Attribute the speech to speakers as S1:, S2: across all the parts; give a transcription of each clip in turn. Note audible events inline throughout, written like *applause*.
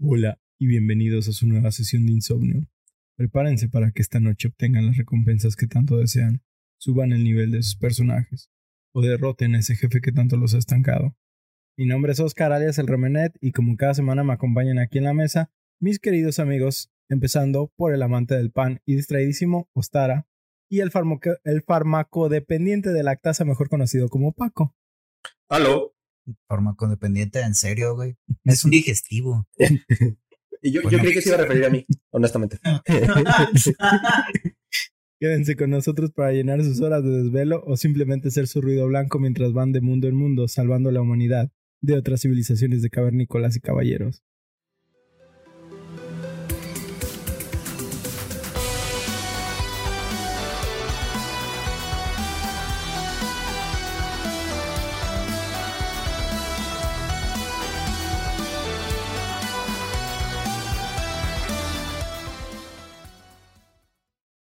S1: Hola y bienvenidos a su nueva sesión de insomnio. Prepárense para que esta noche obtengan las recompensas que tanto desean, suban el nivel de sus personajes o derroten a ese jefe que tanto los ha estancado. Mi nombre es Oscar alias el Remenet y como cada semana me acompañan aquí en la mesa mis queridos amigos, empezando por el amante del pan y distraidísimo Ostara y el, farmaco el farmacodependiente de lactasa mejor conocido como Paco.
S2: Aló.
S3: Farmacodependiente, en serio, güey. Es un *laughs* digestivo.
S2: y yo, yo creí que se iba a referir a mí, *laughs* honestamente. *laughs*
S1: Quédense con nosotros para llenar sus horas de desvelo o simplemente ser su ruido blanco mientras van de mundo en mundo salvando a la humanidad de otras civilizaciones de cavernícolas y caballeros.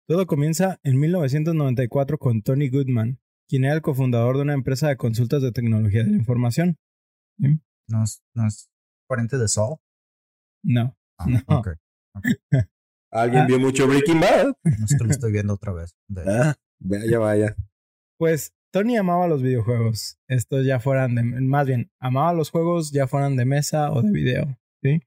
S1: Todo comienza en 1994 con Tony Goodman, quien era el cofundador de una empresa de consultas de tecnología de la información.
S3: ¿No es, no es pariente de Saul?
S1: No.
S3: Ah,
S1: no. *laughs*
S2: ¿Alguien
S1: Ah.
S2: vio mucho Breaking Bad?
S3: No que lo estoy viendo otra vez. De- *laughs*
S2: Ah, vaya, vaya.
S1: Pues Tony amaba los videojuegos. Estos ya fueran de, más bien, amaba los juegos ya fueran de mesa o de video, ¿sí?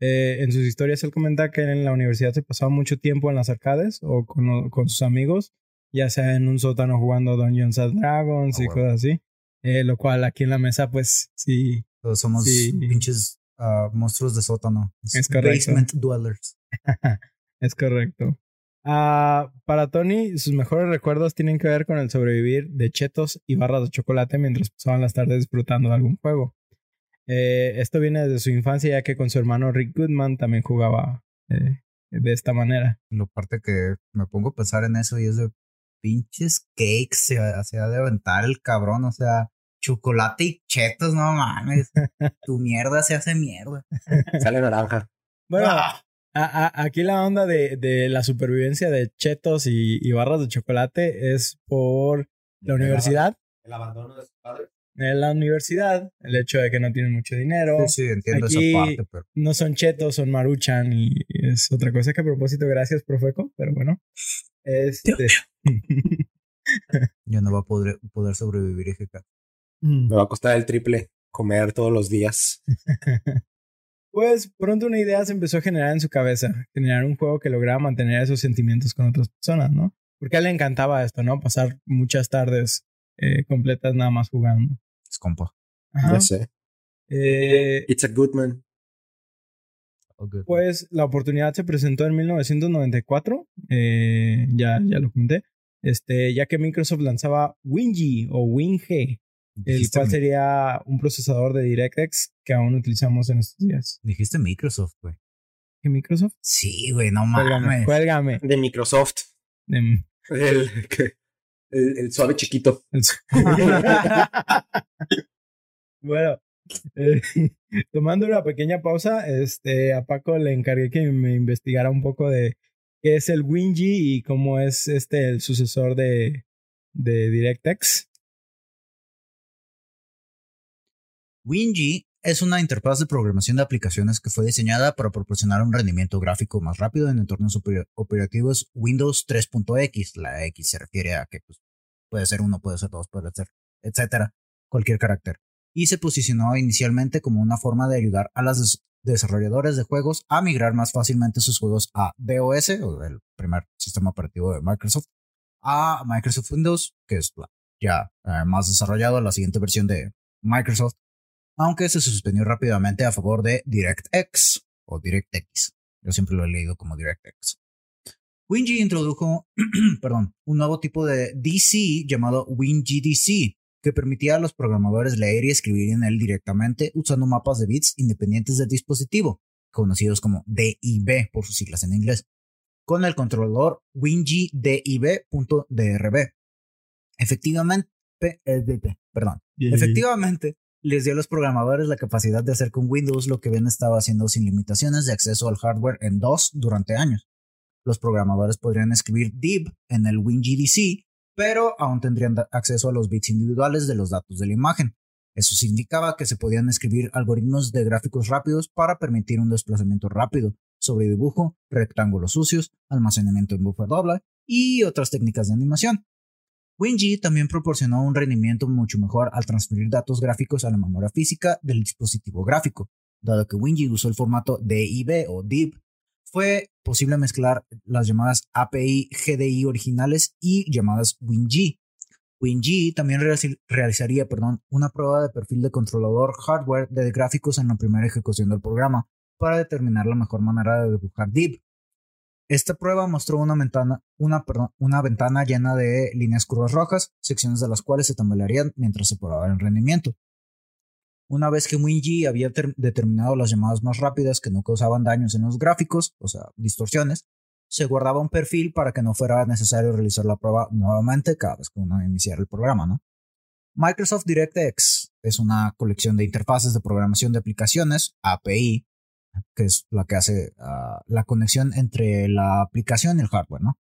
S1: Eh, en sus historias él comenta que en la universidad se pasaba mucho tiempo en las arcades o con, con sus amigos, ya sea en un sótano jugando Dungeons and Dragons
S3: Ah,
S1: y cosas así. Eh, lo cual aquí en la mesa, pues sí,
S3: Todos somos
S1: Sí.
S3: pinches ah, monstruos de sótano.
S1: Es correcto.
S3: Basement dwellers. *laughs*
S1: es correcto. Ah, para Tony, sus mejores recuerdos tienen que ver con el sobrevivir de chetos y barras de chocolate mientras pasaban las tardes disfrutando de algún juego. Eh, esto viene desde su infancia, ya que con su hermano Rick Goodman también jugaba eh, de esta manera.
S3: Lo parte que me pongo a pensar en eso y es de pinches cakes. Se, se ha de aventar el cabrón. O sea, chocolate y chetos, no mames. *laughs* tu mierda se hace mierda.
S2: Sale naranja.
S1: Bueno,
S3: Ah.
S1: a- a- aquí la onda de, de la supervivencia de chetos y, y barras de chocolate es por la universidad.
S2: El abandono de su padre.
S1: En la universidad, el hecho de que no tienen mucho dinero.
S3: Sí, sí, entiendo
S1: Aquí-
S3: esa parte, pero
S1: no son chetos, son maruchan y es otra cosa que a propósito, gracias, Profeco, pero bueno. Este.
S3: yo *laughs* no va a poder, poder sobrevivir, hija.
S2: Me va a costar el triple comer todos los días. *laughs*
S1: pues pronto una idea se empezó a generar en su cabeza, generar un juego que lograra mantener esos sentimientos con otras personas, ¿no? Porque a él le encantaba esto, ¿no? Pasar muchas tardes eh, completas nada más jugando.
S3: Es compa.
S1: Ajá.
S2: Ya sé.
S1: Eh,
S2: It's a good man.
S1: Pues la oportunidad se presentó en 1994, eh, ya, ya lo comenté, este, ya que Microsoft lanzaba WinG o WinG, el cual sería un procesador de DirectX que aún utilizamos en estos días.
S3: Dijiste Microsoft, güey.
S1: ¿Qué Microsoft?
S3: Sí, güey, no mames.
S1: cuélgame.
S2: De Microsoft. El, que- el, el suave chiquito. *laughs*
S1: bueno, eh, *laughs* tomando una pequeña pausa, este, a Paco le encargué que me investigara un poco de qué es el WinG y cómo es este el sucesor de, de DirectX.
S3: WinG es una interfaz de programación de aplicaciones que fue diseñada para proporcionar un rendimiento gráfico más rápido en entornos opera- operativos Windows 3.x. La X se refiere a que pues, puede ser uno, puede ser dos, puede ser, etcétera, cualquier carácter. Y se posicionó inicialmente como una forma de ayudar a los des- desarrolladores de juegos a migrar más fácilmente sus juegos a DOS, o el primer sistema operativo de Microsoft, a Microsoft Windows, que es ya eh, más desarrollado, la siguiente versión de Microsoft aunque se suspendió rápidamente a favor de DirectX o DirectX. Yo siempre lo he leído como DirectX. WinG introdujo, *clears throat* perdón, un nuevo tipo de DC llamado WinGDC, que permitía a los programadores leer y escribir en él directamente usando mapas de bits independientes del dispositivo, conocidos como DIB por sus siglas en inglés, con el controlador WinGDIB.drb. Efectivamente, eh, perdón, Efectivamente, les dio a los programadores la capacidad de hacer con Windows lo que bien estaba haciendo sin limitaciones de acceso al hardware en DOS durante años. Los programadores podrían escribir div en el WinGDC, pero aún tendrían acceso a los bits individuales de los datos de la imagen, Eso significaba que se podían escribir algoritmos de gráficos rápidos para permitir un desplazamiento rápido sobre dibujo, rectángulos sucios, almacenamiento en buffer doble y otras técnicas de animación. WinG también proporcionó un rendimiento mucho mejor al transferir datos gráficos a la memoria física del dispositivo gráfico. Dado que WinG usó el formato DIB o DIB, fue posible mezclar las llamadas API GDI originales y llamadas WinG. WinG también realizaría perdón, una prueba de perfil de controlador hardware de gráficos en la primera ejecución del programa para determinar la mejor manera de dibujar DIB. Esta prueba mostró una ventana, llena de líneas curvas rojas, secciones de las cuales se tambalearían mientras se probaba el rendimiento. Una vez que WinG había determinado las llamadas más rápidas que no causaban daños en los gráficos, o sea, distorsiones, se guardaba un perfil para que no fuera necesario realizar la prueba nuevamente cada vez que uno iniciara el programa, ¿no? Microsoft DirectX es una colección de interfaces de programación de aplicaciones, API, que es la que hace ah, la conexión entre la aplicación y el hardware, ¿no?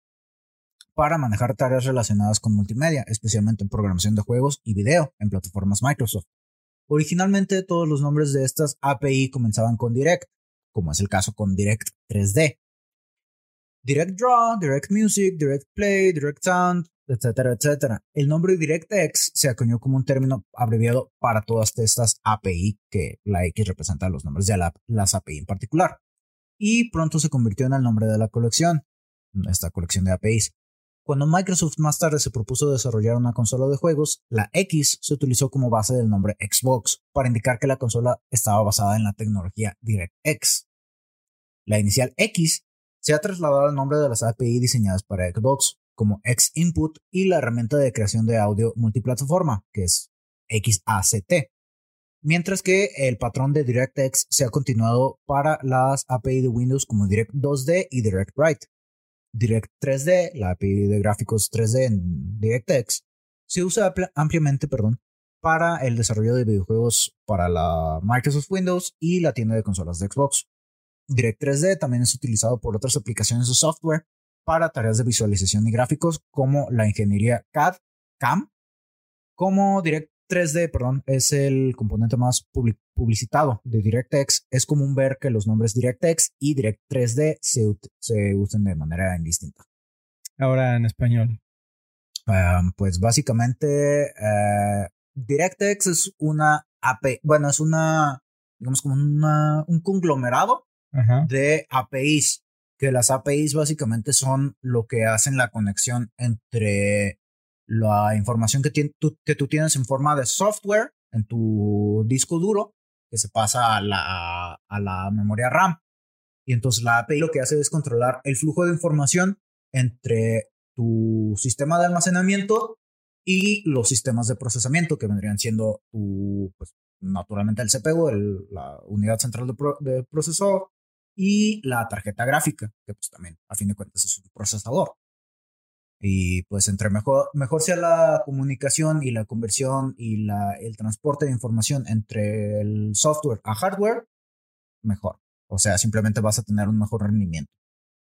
S3: Para manejar tareas relacionadas con multimedia, especialmente en programación de juegos y video en plataformas Microsoft. Originalmente todos los nombres de estas API comenzaban con Direct, como es el caso con Direct 3D. Direct Draw, Direct Music, Direct Play, Direct Sound, etcétera, etcétera. El nombre DirectX se acuñó como un término abreviado para todas estas API, que la X representa los nombres de las API en particular. Y pronto se convirtió en el nombre de la colección, esta colección de APIs. Cuando Microsoft más tarde se propuso desarrollar una consola de juegos, la X se utilizó como base del nombre Xbox para indicar que la consola estaba basada en la tecnología DirectX. La inicial X se ha trasladado al nombre de las API diseñadas para Xbox, como X-Input y la herramienta de creación de audio multiplataforma, que es XACT. Mientras que el patrón de DirectX se ha continuado para las API de Windows como Direct 2D y DirectWrite. Direct 3D, la API de gráficos 3D en DirectX, se usa ampliamente perdón, para el desarrollo de videojuegos para la Microsoft Windows y la tienda de consolas de Xbox. Direct 3D también es utilizado por otras aplicaciones de software para tareas de visualización y gráficos como la ingeniería CAD, CAM, como Direct 3D, perdón, es el componente más publicitado de DirectX. Es común ver que los nombres DirectX y Direct 3D se, se usen de manera indistinta.
S1: Ahora en español.
S3: pues básicamente uh, DirectX es una AP, bueno, es una, digamos como una, un conglomerado de APIs que las APIs básicamente son lo que hacen la conexión entre la información que, tú, que tú tienes en forma de software en tu disco duro, que se pasa a la, a la memoria RAM. Y entonces la API lo que hace es controlar el flujo de información entre tu sistema de almacenamiento y los sistemas de procesamiento que vendrían siendo tu, pues, naturalmente el CPU, la unidad central de, de procesador, y la tarjeta gráfica, que pues también a fin de cuentas es un procesador. Y pues entre mejor, mejor sea la comunicación y la conversión y la, el transporte de información entre el software a hardware, mejor. O sea, simplemente vas a tener un mejor rendimiento.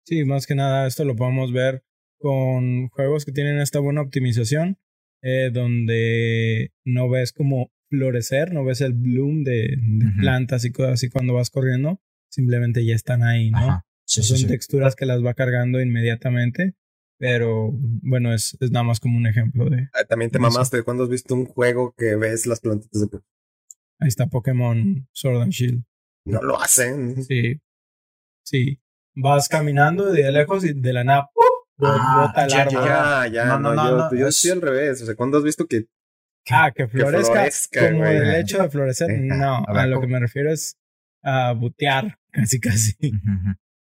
S1: Sí, más que nada esto lo podemos ver con juegos que tienen esta buena optimización, eh, donde no ves como florecer, no ves el bloom de, plantas y cosas así cuando vas corriendo, simplemente ya están ahí, ¿no? Son texturas que las va cargando inmediatamente, pero bueno, es, es nada más como un ejemplo de...
S2: Ah, también te mamaste cuando has visto un juego que ves las plantitas de...
S1: Ahí está Pokémon Sword and Shield.
S2: No lo hacen.
S1: Sí. Sí. Vas caminando de lejos y de la nada
S2: ah, ya, Ya, ya, no, no, no, yo, yo estoy al revés. O sea, ¿cuándo has visto que
S1: Ah, que florezca, como el hecho de florecer. No, a, lo que me refiero es a butear, *laughs* casi casi.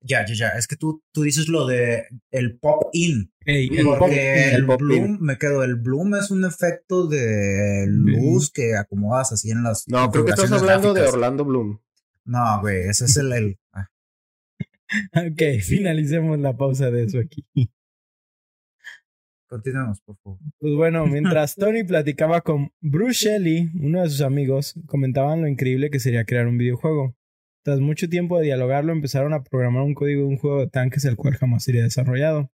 S3: Ya, ya, ya. Es que tú, tú dices lo de el pop in.
S1: el
S3: porque el, bloom, me quedo. El bloom es un efecto de luz que acomodas así en las.
S2: No, creo que estás hablando de Orlando Bloom.
S3: No, güey, ese es el. el... Ah.
S1: ok, finalicemos la pausa de eso aquí.
S3: Continuemos, por favor.
S1: Pues bueno, *laughs* mientras Tony platicaba con Bruce Shelley, uno de sus amigos, comentaban lo increíble que sería crear un videojuego. Tras mucho tiempo de dialogarlo, empezaron a programar un código de un juego de tanques el cual jamás sería desarrollado.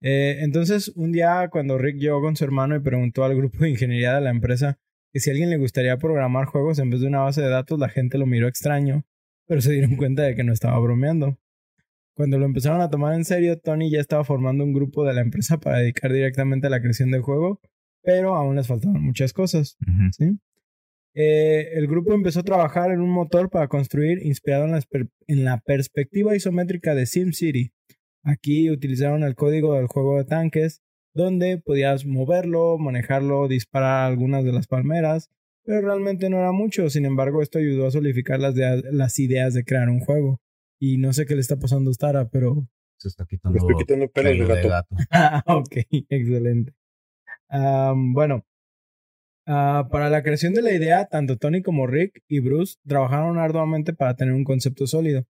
S1: Eh, entonces, un día, cuando Rick llegó con su hermano y preguntó al grupo de ingeniería de la empresa que si a alguien le gustaría programar juegos en vez de una base de datos, la gente lo miró extraño, pero se dieron cuenta de que no estaba bromeando. Cuando lo empezaron a tomar en serio, Tony ya estaba formando un grupo de la empresa para dedicar directamente a la creación del juego, pero aún les faltaban muchas cosas. ¿sí? Eh, el grupo empezó a trabajar en un motor para construir inspirado en la, perspectiva isométrica de SimCity. Aquí utilizaron el código del juego de tanques, donde podías moverlo, manejarlo, disparar algunas de las palmeras, pero realmente no era mucho. Sin embargo, esto ayudó a solidificar las, las ideas de crear un juego. Y no sé qué le está pasando a Stara, pero...
S3: Se está quitando, el
S2: pelo de gato. *laughs*
S1: ah, ok, excelente. bueno, Ah, para la creación de la idea, tanto Tony como Rick y Bruce trabajaron arduamente para tener un concepto sólido.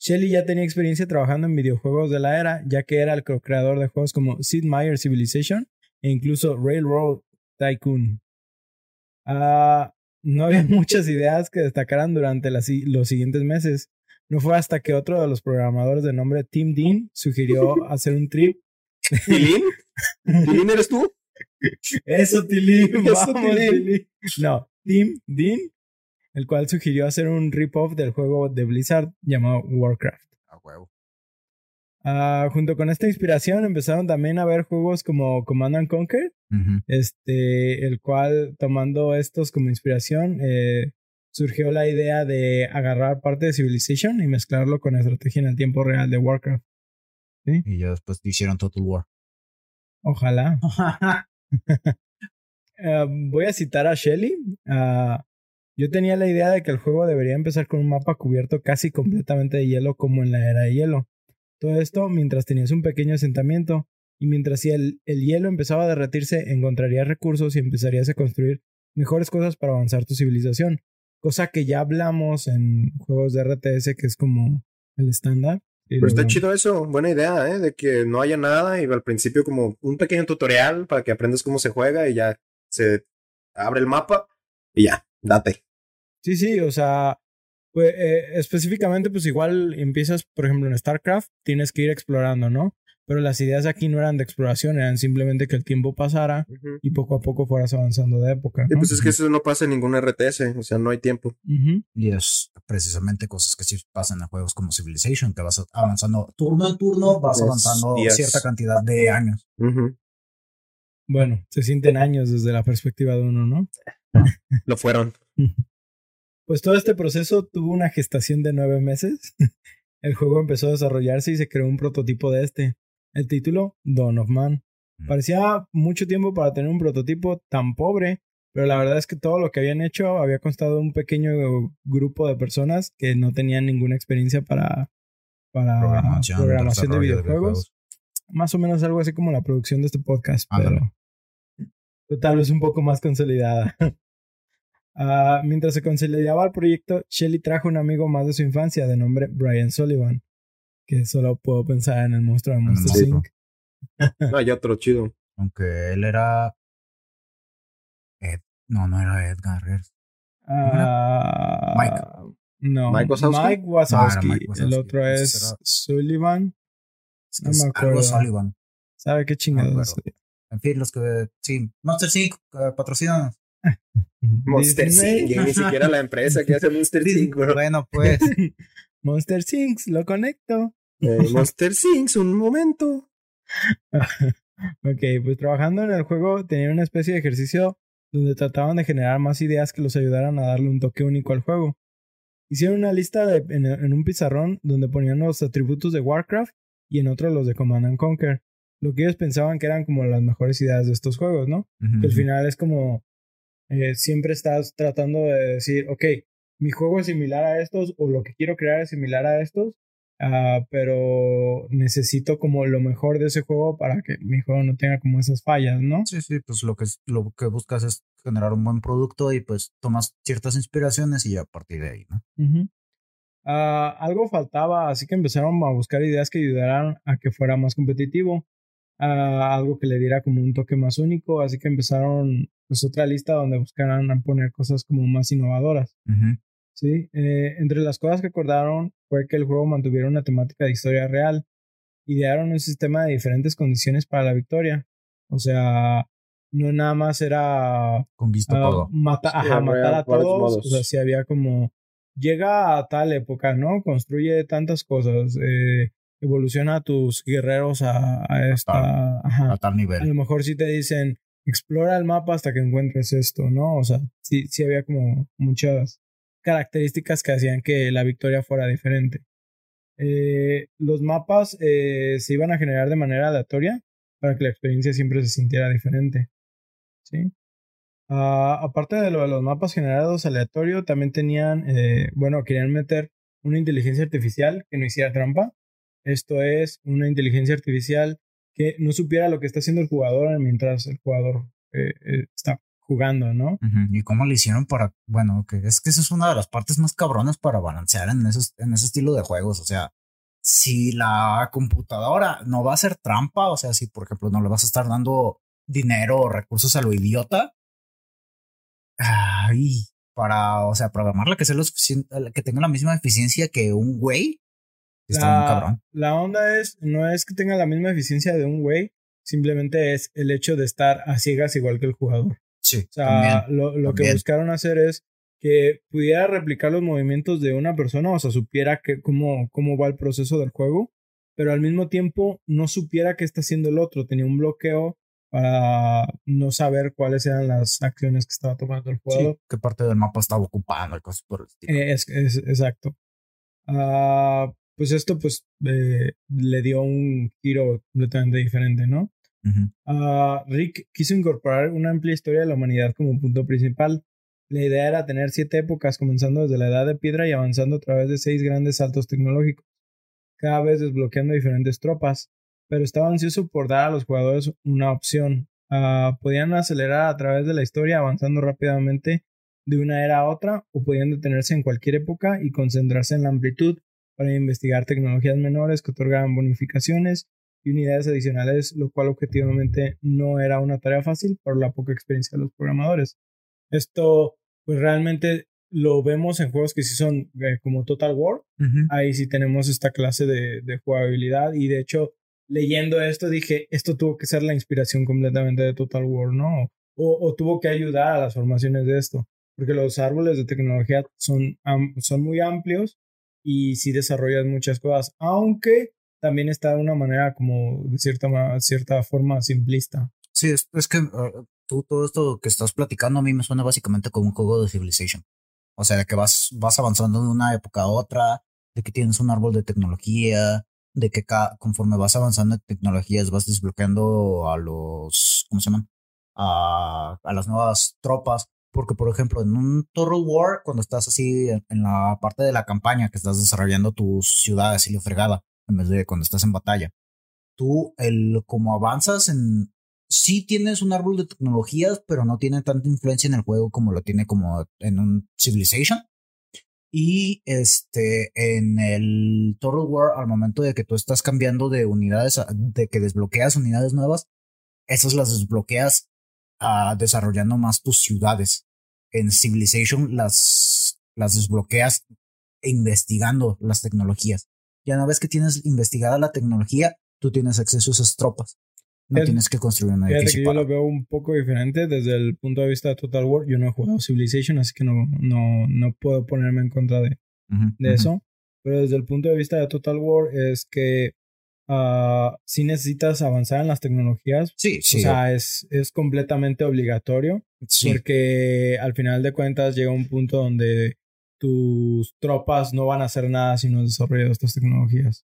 S1: Shelley ya tenía experiencia trabajando en videojuegos de la era, ya que era el co-creador de juegos como Sid Meier Civilization e incluso Railroad Tycoon. Ah, no había *laughs* muchas ideas que destacaran durante los siguientes meses. No fue hasta que otro de los programadores de nombre Tim Dean sugirió *laughs* hacer un trip.
S2: ¿Tilín? ¿Tilín eres tú?
S1: Eso, Tilly. *laughs* No, Tim Dean, el cual sugirió hacer un rip-off del juego de Blizzard llamado Warcraft.
S3: A huevo.
S1: Ah, junto con esta inspiración empezaron también a ver juegos como Command and Conquer, este, el cual tomando estos como inspiración eh, surgió la idea de agarrar parte de Civilization y mezclarlo con estrategia en el tiempo real de Warcraft.
S3: Y ya después hicieron Total War.
S1: Ojalá. *laughs* *laughs* Eh, voy a citar a Shelly. Ah, yo tenía la idea de que el juego debería empezar con un mapa cubierto casi completamente de hielo como en la era de hielo. Todo esto mientras tenías un pequeño asentamiento y mientras el, el hielo empezaba a derretirse encontrarías recursos y empezarías a construir mejores cosas para avanzar tu civilización. Cosa que ya hablamos en juegos de RTS que es como el estándar.
S2: Pero está chido eso, buena idea, ¿eh? De que no haya nada y al principio como un pequeño tutorial para que aprendas cómo se juega y ya se abre el mapa y ya, date.
S1: Sí, sí, o sea, pues, eh, específicamente pues igual empiezas, por ejemplo, en StarCraft, tienes que ir explorando, ¿no? Pero las ideas aquí no eran de exploración, eran simplemente que el tiempo pasara y poco a poco fueras avanzando de época.
S2: Y pues es que eso no pasa en ningún RTS, o sea, no hay tiempo.
S3: Y es precisamente cosas que sí pasan en juegos como Civilization, que vas avanzando turno en turno, vas avanzando cierta cantidad de años.
S1: Bueno, se sienten años desde la perspectiva de uno, ¿no? *laughs*
S2: Lo fueron. *laughs*
S1: Pues todo este proceso tuvo una gestación de nueve meses. *laughs* El juego empezó a desarrollarse y se creó un prototipo de este. El título, Dawn of Man. Parecía mucho tiempo para tener un prototipo tan pobre, pero la verdad es que todo lo que habían hecho había constado de un pequeño grupo de personas que no tenían ninguna experiencia para, para programación, de, videojuegos. Más o menos algo así como la producción de este podcast, pero, tal vez un poco más consolidada. *laughs* Ah, mientras se consolidaba el proyecto, Shelly trajo un amigo más de su infancia de nombre Brian Sullivan, que solo puedo pensar en el monstruo de Monster Inc.
S2: no, hay otro chido.
S3: Aunque él era. Ed... No, no era Edgar.
S1: Uh, Mike. No, Mike Wazowski. Mike Wazowski. El otro es Sullivan.
S3: no me acuerdo. Sullivan.
S1: ¿Sabe qué chingados?
S3: en fin, los que. Sí, Monster Inc. Uh, patrocinan. *laughs*
S2: Monster Inc. ni siquiera la empresa que hace Monster *laughs* Inc.
S3: Bueno, pues. *laughs*
S1: Monster Inc. Lo conecto.
S2: Eh, *laughs* Monster Things, un momento.
S1: ok, pues trabajando en el juego tenían una especie de ejercicio donde trataban de generar más ideas que los ayudaran a darle un toque único al juego. Hicieron una lista en, un pizarrón donde ponían los atributos de Warcraft y en otro los de Command and Conquer. Lo que ellos pensaban que eran como las mejores ideas de estos juegos, ¿no? Que al final es como eh, siempre estás tratando de decir, ok, mi juego es similar a estos o lo que quiero crear es similar a estos Ah, pero necesito como lo mejor de ese juego para que mi juego no tenga como esas fallas, ¿no?
S3: Sí, sí, pues lo que, lo que buscas es generar un buen producto y pues tomas ciertas inspiraciones y a partir de ahí, ¿no?
S1: Ah, algo faltaba, así que empezaron a buscar ideas que ayudaran a que fuera más competitivo, ah, algo que le diera como un toque más único, así que empezaron pues otra lista donde buscaran poner cosas como más innovadoras. Sí, eh, entre las cosas que acordaron fue que el juego mantuviera una temática de historia real. Idearon un sistema de diferentes condiciones para la victoria. O sea, no nada más era
S3: Conquista
S1: ah,
S3: todo.
S1: mata-
S2: Sí,
S1: ajá, matar a todos. O sea, sí había como. Llega a tal época, ¿no? Construye tantas cosas. eh, evoluciona a tus guerreros a, a esta. Ajá.
S3: A tal
S1: A
S3: nivel.
S1: lo mejor sí te dicen, explora el mapa hasta que encuentres esto, ¿no? O sea, sí, sí había como muchas características que hacían que la victoria fuera diferente. Eh, los mapas eh, se iban a generar de manera aleatoria para que la experiencia siempre se sintiera diferente. ¿Sí? Ah, aparte de lo de los mapas generados aleatorio, también tenían, eh, bueno, querían meter una inteligencia artificial que no hiciera trampa. Esto es una inteligencia artificial que no supiera lo que está haciendo el jugador mientras el jugador está jugando, ¿no?
S3: ¿Y cómo le hicieron para.? Bueno, que es que esa es una de las partes más cabronas para balancear en, esos, en ese estilo de juegos. O sea, si la computadora no va a hacer trampa, o sea, si por ejemplo no le vas a estar dando dinero o recursos a lo idiota, ay, para, o sea, programarla que sea lo que tenga la misma eficiencia que un güey, está bien
S1: La,
S3: cabrón.
S1: la onda es, no es que tenga la misma eficiencia de un güey, simplemente es el hecho de estar a ciegas igual que el jugador.
S3: Sí,
S1: O sea,
S3: también.
S1: lo, lo que buscaron hacer es que pudiera replicar los movimientos de una persona, o sea, supiera que, cómo, cómo va el proceso del juego, pero al mismo tiempo no supiera qué está haciendo el otro. Tenía un bloqueo para no saber cuáles eran las acciones que estaba tomando el
S3: Sí,
S1: jugador.
S3: qué parte del mapa estaba ocupando y cosas por el estilo.
S1: Eh, es, es- exacto. Ah, pues esto pues eh, le dio un giro completamente diferente, ¿no? Ah, Rick quiso incorporar una amplia historia de la humanidad como punto principal. La idea era tener siete épocas, comenzando desde la edad de piedra y avanzando a través de seis grandes saltos tecnológicos, cada vez desbloqueando diferentes tropas, pero estaba ansioso por dar a los jugadores una opción. Ah, podían acelerar a través de la historia avanzando rápidamente de una era a otra o podían detenerse en cualquier época y concentrarse en la amplitud para investigar tecnologías menores que otorgaban bonificaciones y unidades adicionales, lo cual objetivamente no era una tarea fácil por la poca experiencia de los programadores. Esto, pues realmente lo vemos en juegos que sí son eh, como Total War.
S3: Ujú.
S1: Ahí sí tenemos esta clase de, de jugabilidad y de hecho, leyendo esto dije, esto tuvo que ser la inspiración completamente de Total War, ¿no? O, o tuvo que ayudar a las formaciones de esto, porque los árboles de tecnología son, am- son muy amplios y sí desarrollan muchas cosas, aunque también está de una manera como de cierta, cierta forma simplista.
S3: Sí, es, es que uh, tú todo esto que estás platicando a mí me suena básicamente como un juego de Civilization. O sea, de que vas, vas avanzando de una época a otra, de que tienes un árbol de tecnología, de que ca- conforme vas avanzando en tecnologías vas desbloqueando a los, ¿cómo se llaman? A, a las nuevas tropas. Porque, por ejemplo, en un Total War, cuando estás así en, en la parte de la campaña, que estás desarrollando tus ciudades y la fregada, en vez de cuando estás en batalla, tú, el, como avanzas en, sí tienes un árbol de tecnologías, pero no tiene tanta influencia en el juego como lo tiene como en un Civilization. Y este, en el Total War, al momento de que tú estás cambiando de unidades, de que desbloqueas unidades nuevas, esas las desbloqueas ah, desarrollando más tus ciudades. En Civilization las, las desbloqueas investigando las tecnologías. Ya una vez que tienes investigada la tecnología, tú tienes acceso a esas tropas. No
S1: Es-
S3: tienes que construir un
S1: Fíjate
S3: edificio
S1: que yo lo veo un poco diferente desde el punto de vista de Total War. Yo no he jugado Civilization, así que no, no, no puedo ponerme en contra de,
S3: Ujú,
S1: de
S3: ujú.
S1: eso. Pero desde el punto de vista de Total War es que ah, sí necesitas avanzar en las tecnologías.
S3: Sí, sí.
S1: o sea, es, es completamente obligatorio
S3: sí.
S1: porque al final de cuentas llega un punto donde tus tropas no van a hacer nada si no has desarrollado estas tecnologías.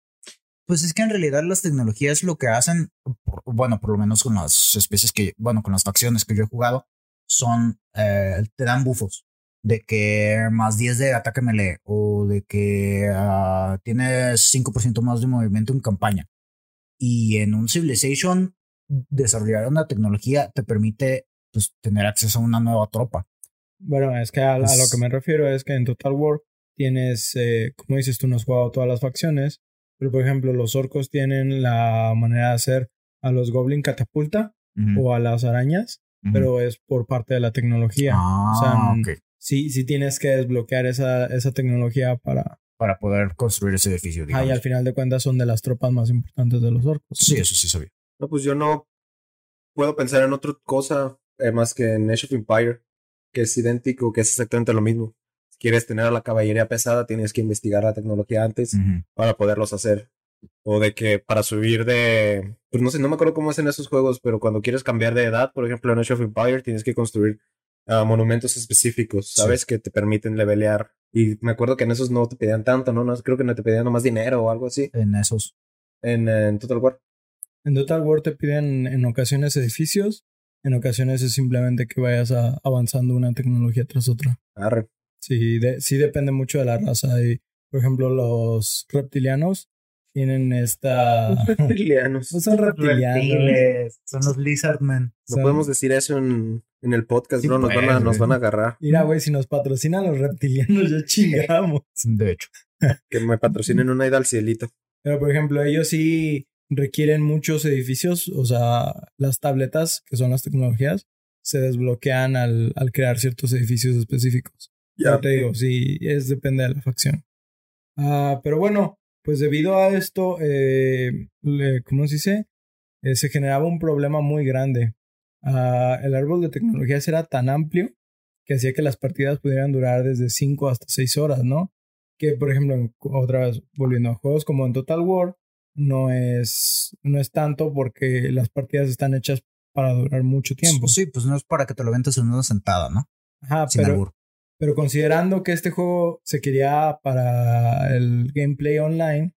S3: Pues es que en realidad las tecnologías lo que hacen, bueno, por lo menos con las especies que, bueno, con las facciones que yo he jugado, son, eh, te dan bufos de que más 10 de ataque melee o de que ah, tienes 5% más de movimiento en campaña. Y en un Civilization, desarrollar una tecnología te permite pues, tener acceso a una nueva tropa.
S1: Bueno, es que a, a lo que me refiero es que en Total War tienes, eh, como dices, tú no has jugado todas las facciones, pero por ejemplo los orcos tienen la manera de hacer a los goblin catapulta o a las arañas, pero es por parte de la tecnología.
S3: ah,
S1: o sea,
S3: ok.
S1: sí, sí tienes que desbloquear esa, esa tecnología para...
S3: Para poder construir ese edificio,
S1: Ah, y
S3: digamos.
S1: al final de cuentas son de las tropas más importantes de los orcos.
S3: Sí, eso sí sabía.
S2: No, pues yo no. puedo pensar en otra cosa eh, más que en Age of Empire, que es idéntico, que es exactamente lo mismo. Si quieres tener a la caballería pesada, tienes que investigar la tecnología antes para poderlos hacer. O de que para subir de... Pues no sé, no me acuerdo cómo es en esos juegos, pero cuando quieres cambiar de edad, por ejemplo en Age of Empire, tienes que construir ah, monumentos específicos,
S3: Sí.
S2: ¿sabes? Que te permiten levelear. Y me acuerdo que en esos no te pedían tanto, ¿no? no creo que no te pedían nomás dinero o algo así.
S3: En esos.
S2: En, en Total War.
S1: En Total War te piden en ocasiones edificios, en ocasiones es simplemente que vayas a- avanzando una tecnología tras otra.
S2: Arre.
S1: Sí, de- sí depende mucho de la raza. Y, por ejemplo, los reptilianos tienen esta...
S2: Reptilianos. *laughs*
S1: No son reptilianos.
S3: Son los Lizardmen.
S2: No
S1: son-
S2: podemos decir eso en, en el podcast,
S3: Sí
S2: bro. Nos, van a, nos van a agarrar.
S1: Mira, güey, si nos patrocinan los reptilianos, ya chingamos.
S3: De hecho.
S2: Que me patrocinen una ida al cielito.
S1: Pero, por ejemplo, ellos sí requieren muchos edificios, o sea, las tabletas, que son las tecnologías, se desbloquean al, al crear ciertos edificios específicos. Ya te digo, sí, es depende de la facción. Ah, pero bueno, pues debido a esto, eh, le- ¿cómo se dice? Eh, se generaba un problema muy grande. Ah, el árbol de tecnologías era tan amplio que hacía que las partidas pudieran durar desde 5 hasta 6 horas, ¿no? Que, por ejemplo, en- otra vez volviendo a juegos como en Total War, no es, no es tanto porque las partidas están hechas para durar mucho tiempo.
S3: Sí, pues no es para que te lo ventes en una sentada, ¿no?
S1: Ajá,
S3: Sin
S1: pero,
S3: albur.
S1: pero considerando que este juego se quería para el gameplay online,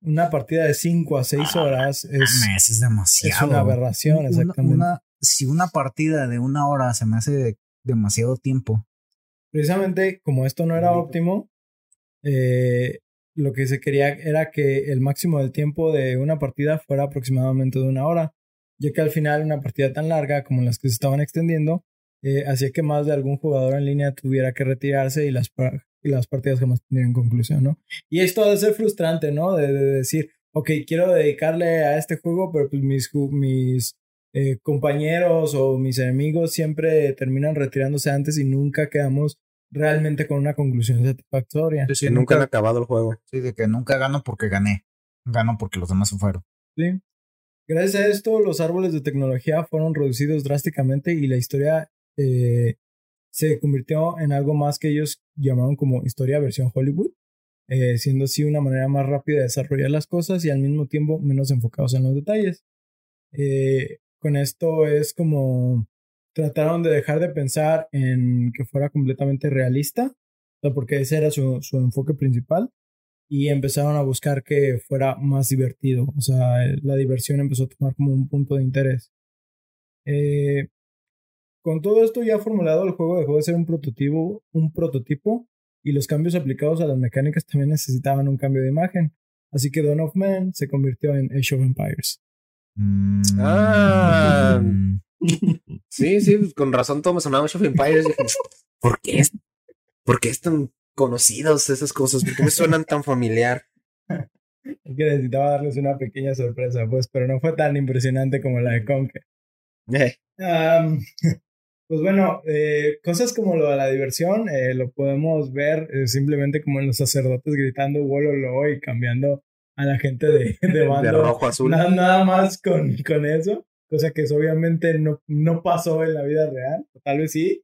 S1: una partida de 5 a 6 horas es,
S3: es demasiado.
S1: es una aberración,
S3: Una-
S1: exactamente.
S3: una- si una partida de una hora se me hace demasiado tiempo.
S1: Precisamente como esto no era óptimo, eh, lo que se quería era que el máximo del tiempo de una partida fuera aproximadamente de una hora, ya que al final una partida tan larga como las que se estaban extendiendo eh, hacía que más de algún jugador en línea tuviera que retirarse y las, las partidas jamás tendrían conclusión, ¿no? Y esto ha de ser frustrante, ¿no? De, de decir, ok, quiero dedicarle a este juego, pero pues mis, mis eh, compañeros o mis enemigos siempre terminan retirándose antes y nunca quedamos realmente con una conclusión satisfactoria.
S3: Sí, sí,
S2: que nunca han acabado el juego.
S3: sí, de que nunca gano porque gané. Gano porque los demás se fueron.
S1: ¿sí? Gracias a esto, los árboles de tecnología fueron reducidos drásticamente y la historia eh, se convirtió en algo más que ellos llamaron como historia versión Hollywood, eh, siendo así una manera más rápida de desarrollar las cosas y al mismo tiempo menos enfocados en los detalles. Eh, con esto es como trataron de dejar de pensar en que fuera completamente realista, porque ese era su, su enfoque principal, y empezaron a buscar que fuera más divertido, o sea, la diversión empezó a tomar como un punto de interés. Eh, con todo esto ya formulado, el juego dejó de ser un prototipo, un prototipo, y los cambios aplicados a las mecánicas también necesitaban un cambio de imagen. Así que Dawn of Man se convirtió en Age of Empires.
S3: Mm.
S2: Ah. *laughs* Sí, sí, pues, con razón todo me sonaba Age of Empires. Dije, ¿Por qué, es, ¿Por qué están conocidos esas cosas? ¿Por qué me suenan tan familiar?
S1: Es que necesitaba darles una pequeña sorpresa, pues, pero no fue tan impresionante como la de Conker.
S2: Eh, *laughs*
S1: pues bueno, eh, cosas como lo de la diversión eh, lo podemos ver eh, simplemente como en los sacerdotes gritando Wololo y cambiando a la gente de, *laughs* de
S2: de
S1: bando.
S2: rojo a azul.
S1: Na- nada más con, con eso, cosa que eso obviamente no, no pasó en la vida real, o tal vez sí.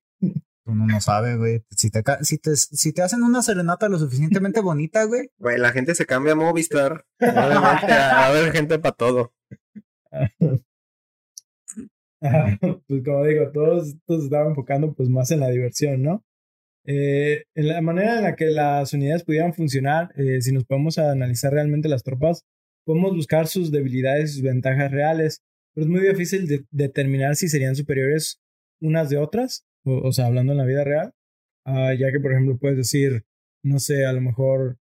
S3: Uno no sabe, güey. Si te, si, te, si te hacen una serenata lo suficientemente bonita, güey.
S2: Güey, la gente se cambia a Movistar. Obviamente, va a haber gente para todo. *laughs*
S1: pues como digo, todos, todos estaban enfocando pues más en la diversión, ¿no? Eh, en la manera en la que las unidades pudieran funcionar, eh, si nos podemos analizar realmente las tropas, podemos buscar sus debilidades y sus ventajas reales, pero es muy difícil de- determinar si serían superiores unas de otras, o, sea, hablando en la vida real, Ah, ya que por ejemplo puedes decir, no sé, a lo mejor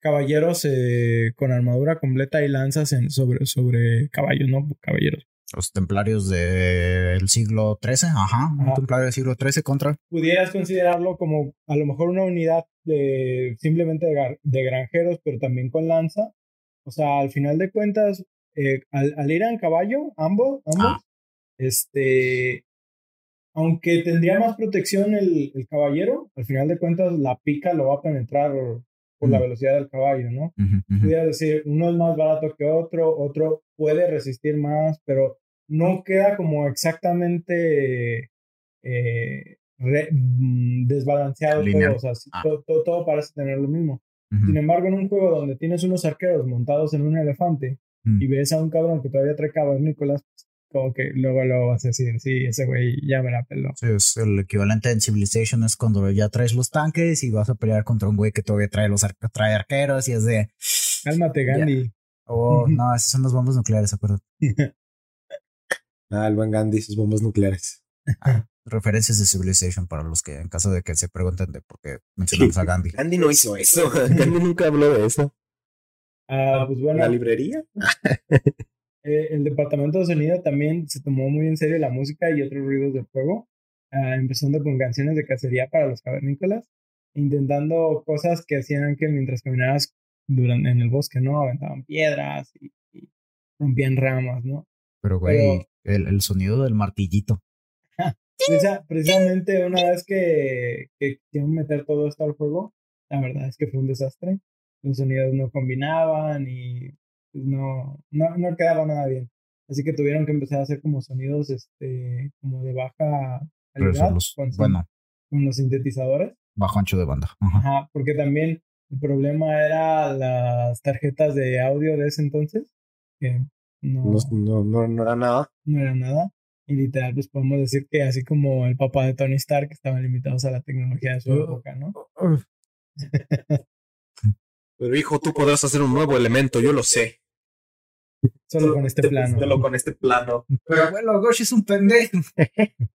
S1: caballeros eh, con armadura completa y lanzas sobre, sobre caballos, ¿no? Caballeros.
S3: Los templarios del siglo XIII, ajá. Un templario del siglo XIII contra.
S1: pudieras considerarlo como a lo mejor una unidad de simplemente de, granjeros, pero también con lanza. O sea, al final de cuentas, eh, al, al ir en caballo, ambos, ambos,
S3: Ah.
S1: este, aunque tendría más protección el, el caballero, al final de cuentas la pica lo va a penetrar por la
S3: Mm.
S1: velocidad del caballo, ¿no? Pudieras decir, uno es más barato que otro, otro puede resistir más, pero no queda como exactamente eh, re- mm, desbalanceado todo, o sea,
S3: Ah.
S1: todo, todo- todo parece tener lo mismo. Sin embargo, en un juego donde tienes unos arqueros montados en un elefante
S3: Mm.
S1: y ves a un cabrón que todavía trae cavernícolas, pues, como que luego lo vas a decir, sí, ese güey ya me la peló.
S3: Sí, es el equivalente en Civilization es cuando ya traes los tanques y vas a pelear contra un güey que todavía trae los ar- trae arqueros y es de
S1: Cálmate. Gandhi.
S3: oh
S1: Ujú.
S3: no esas son las bombas nucleares acuerdo *laughs*
S2: Ah, el buen Gandhi y sus bombas nucleares.
S3: referencias de Civilization para los que en caso de que se pregunten de por qué mencionamos a *laughs* Gandhi
S2: Gandhi no hizo eso. *laughs* Gandhi nunca habló de eso.
S1: Ah, pues bueno,
S2: ¿La librería? *laughs*
S1: Eh, el departamento de sonido también se tomó muy en serio la música y otros ruidos del juego, ah, empezando con canciones de cacería para los cavernícolas, intentando cosas que hacían que mientras caminabas durante, en el bosque, ¿no? Aventaban piedras y, y rompían ramas, ¿no?
S3: pero güey
S1: Pero-
S3: el, el sonido del martillito
S1: Precisa- precisamente una vez que, que quisieron meter todo esto al juego, la verdad es que fue un desastre. Los sonidos no combinaban y pues, no, no, no quedaba nada bien. Así que tuvieron que empezar a hacer como sonidos este, como de baja
S3: pero
S1: calidad
S3: los
S1: con,
S3: bueno
S1: con los sintetizadores.
S3: bajo ancho de banda Ajá.
S1: Ajá, porque también el problema era las tarjetas de audio de ese entonces, que
S2: No, no, no, no era nada.
S1: no era nada. Y literal, pues podemos decir que así como el papá de Tony Stark estaban limitados a la tecnología de su
S3: Uh.
S1: época, ¿no? *laughs*
S2: Pero hijo, tú podrás hacer un nuevo elemento, yo lo sé.
S1: Solo con este plano.
S2: Solo con este plano.
S3: pero bueno Gosh es un pendejo *laughs*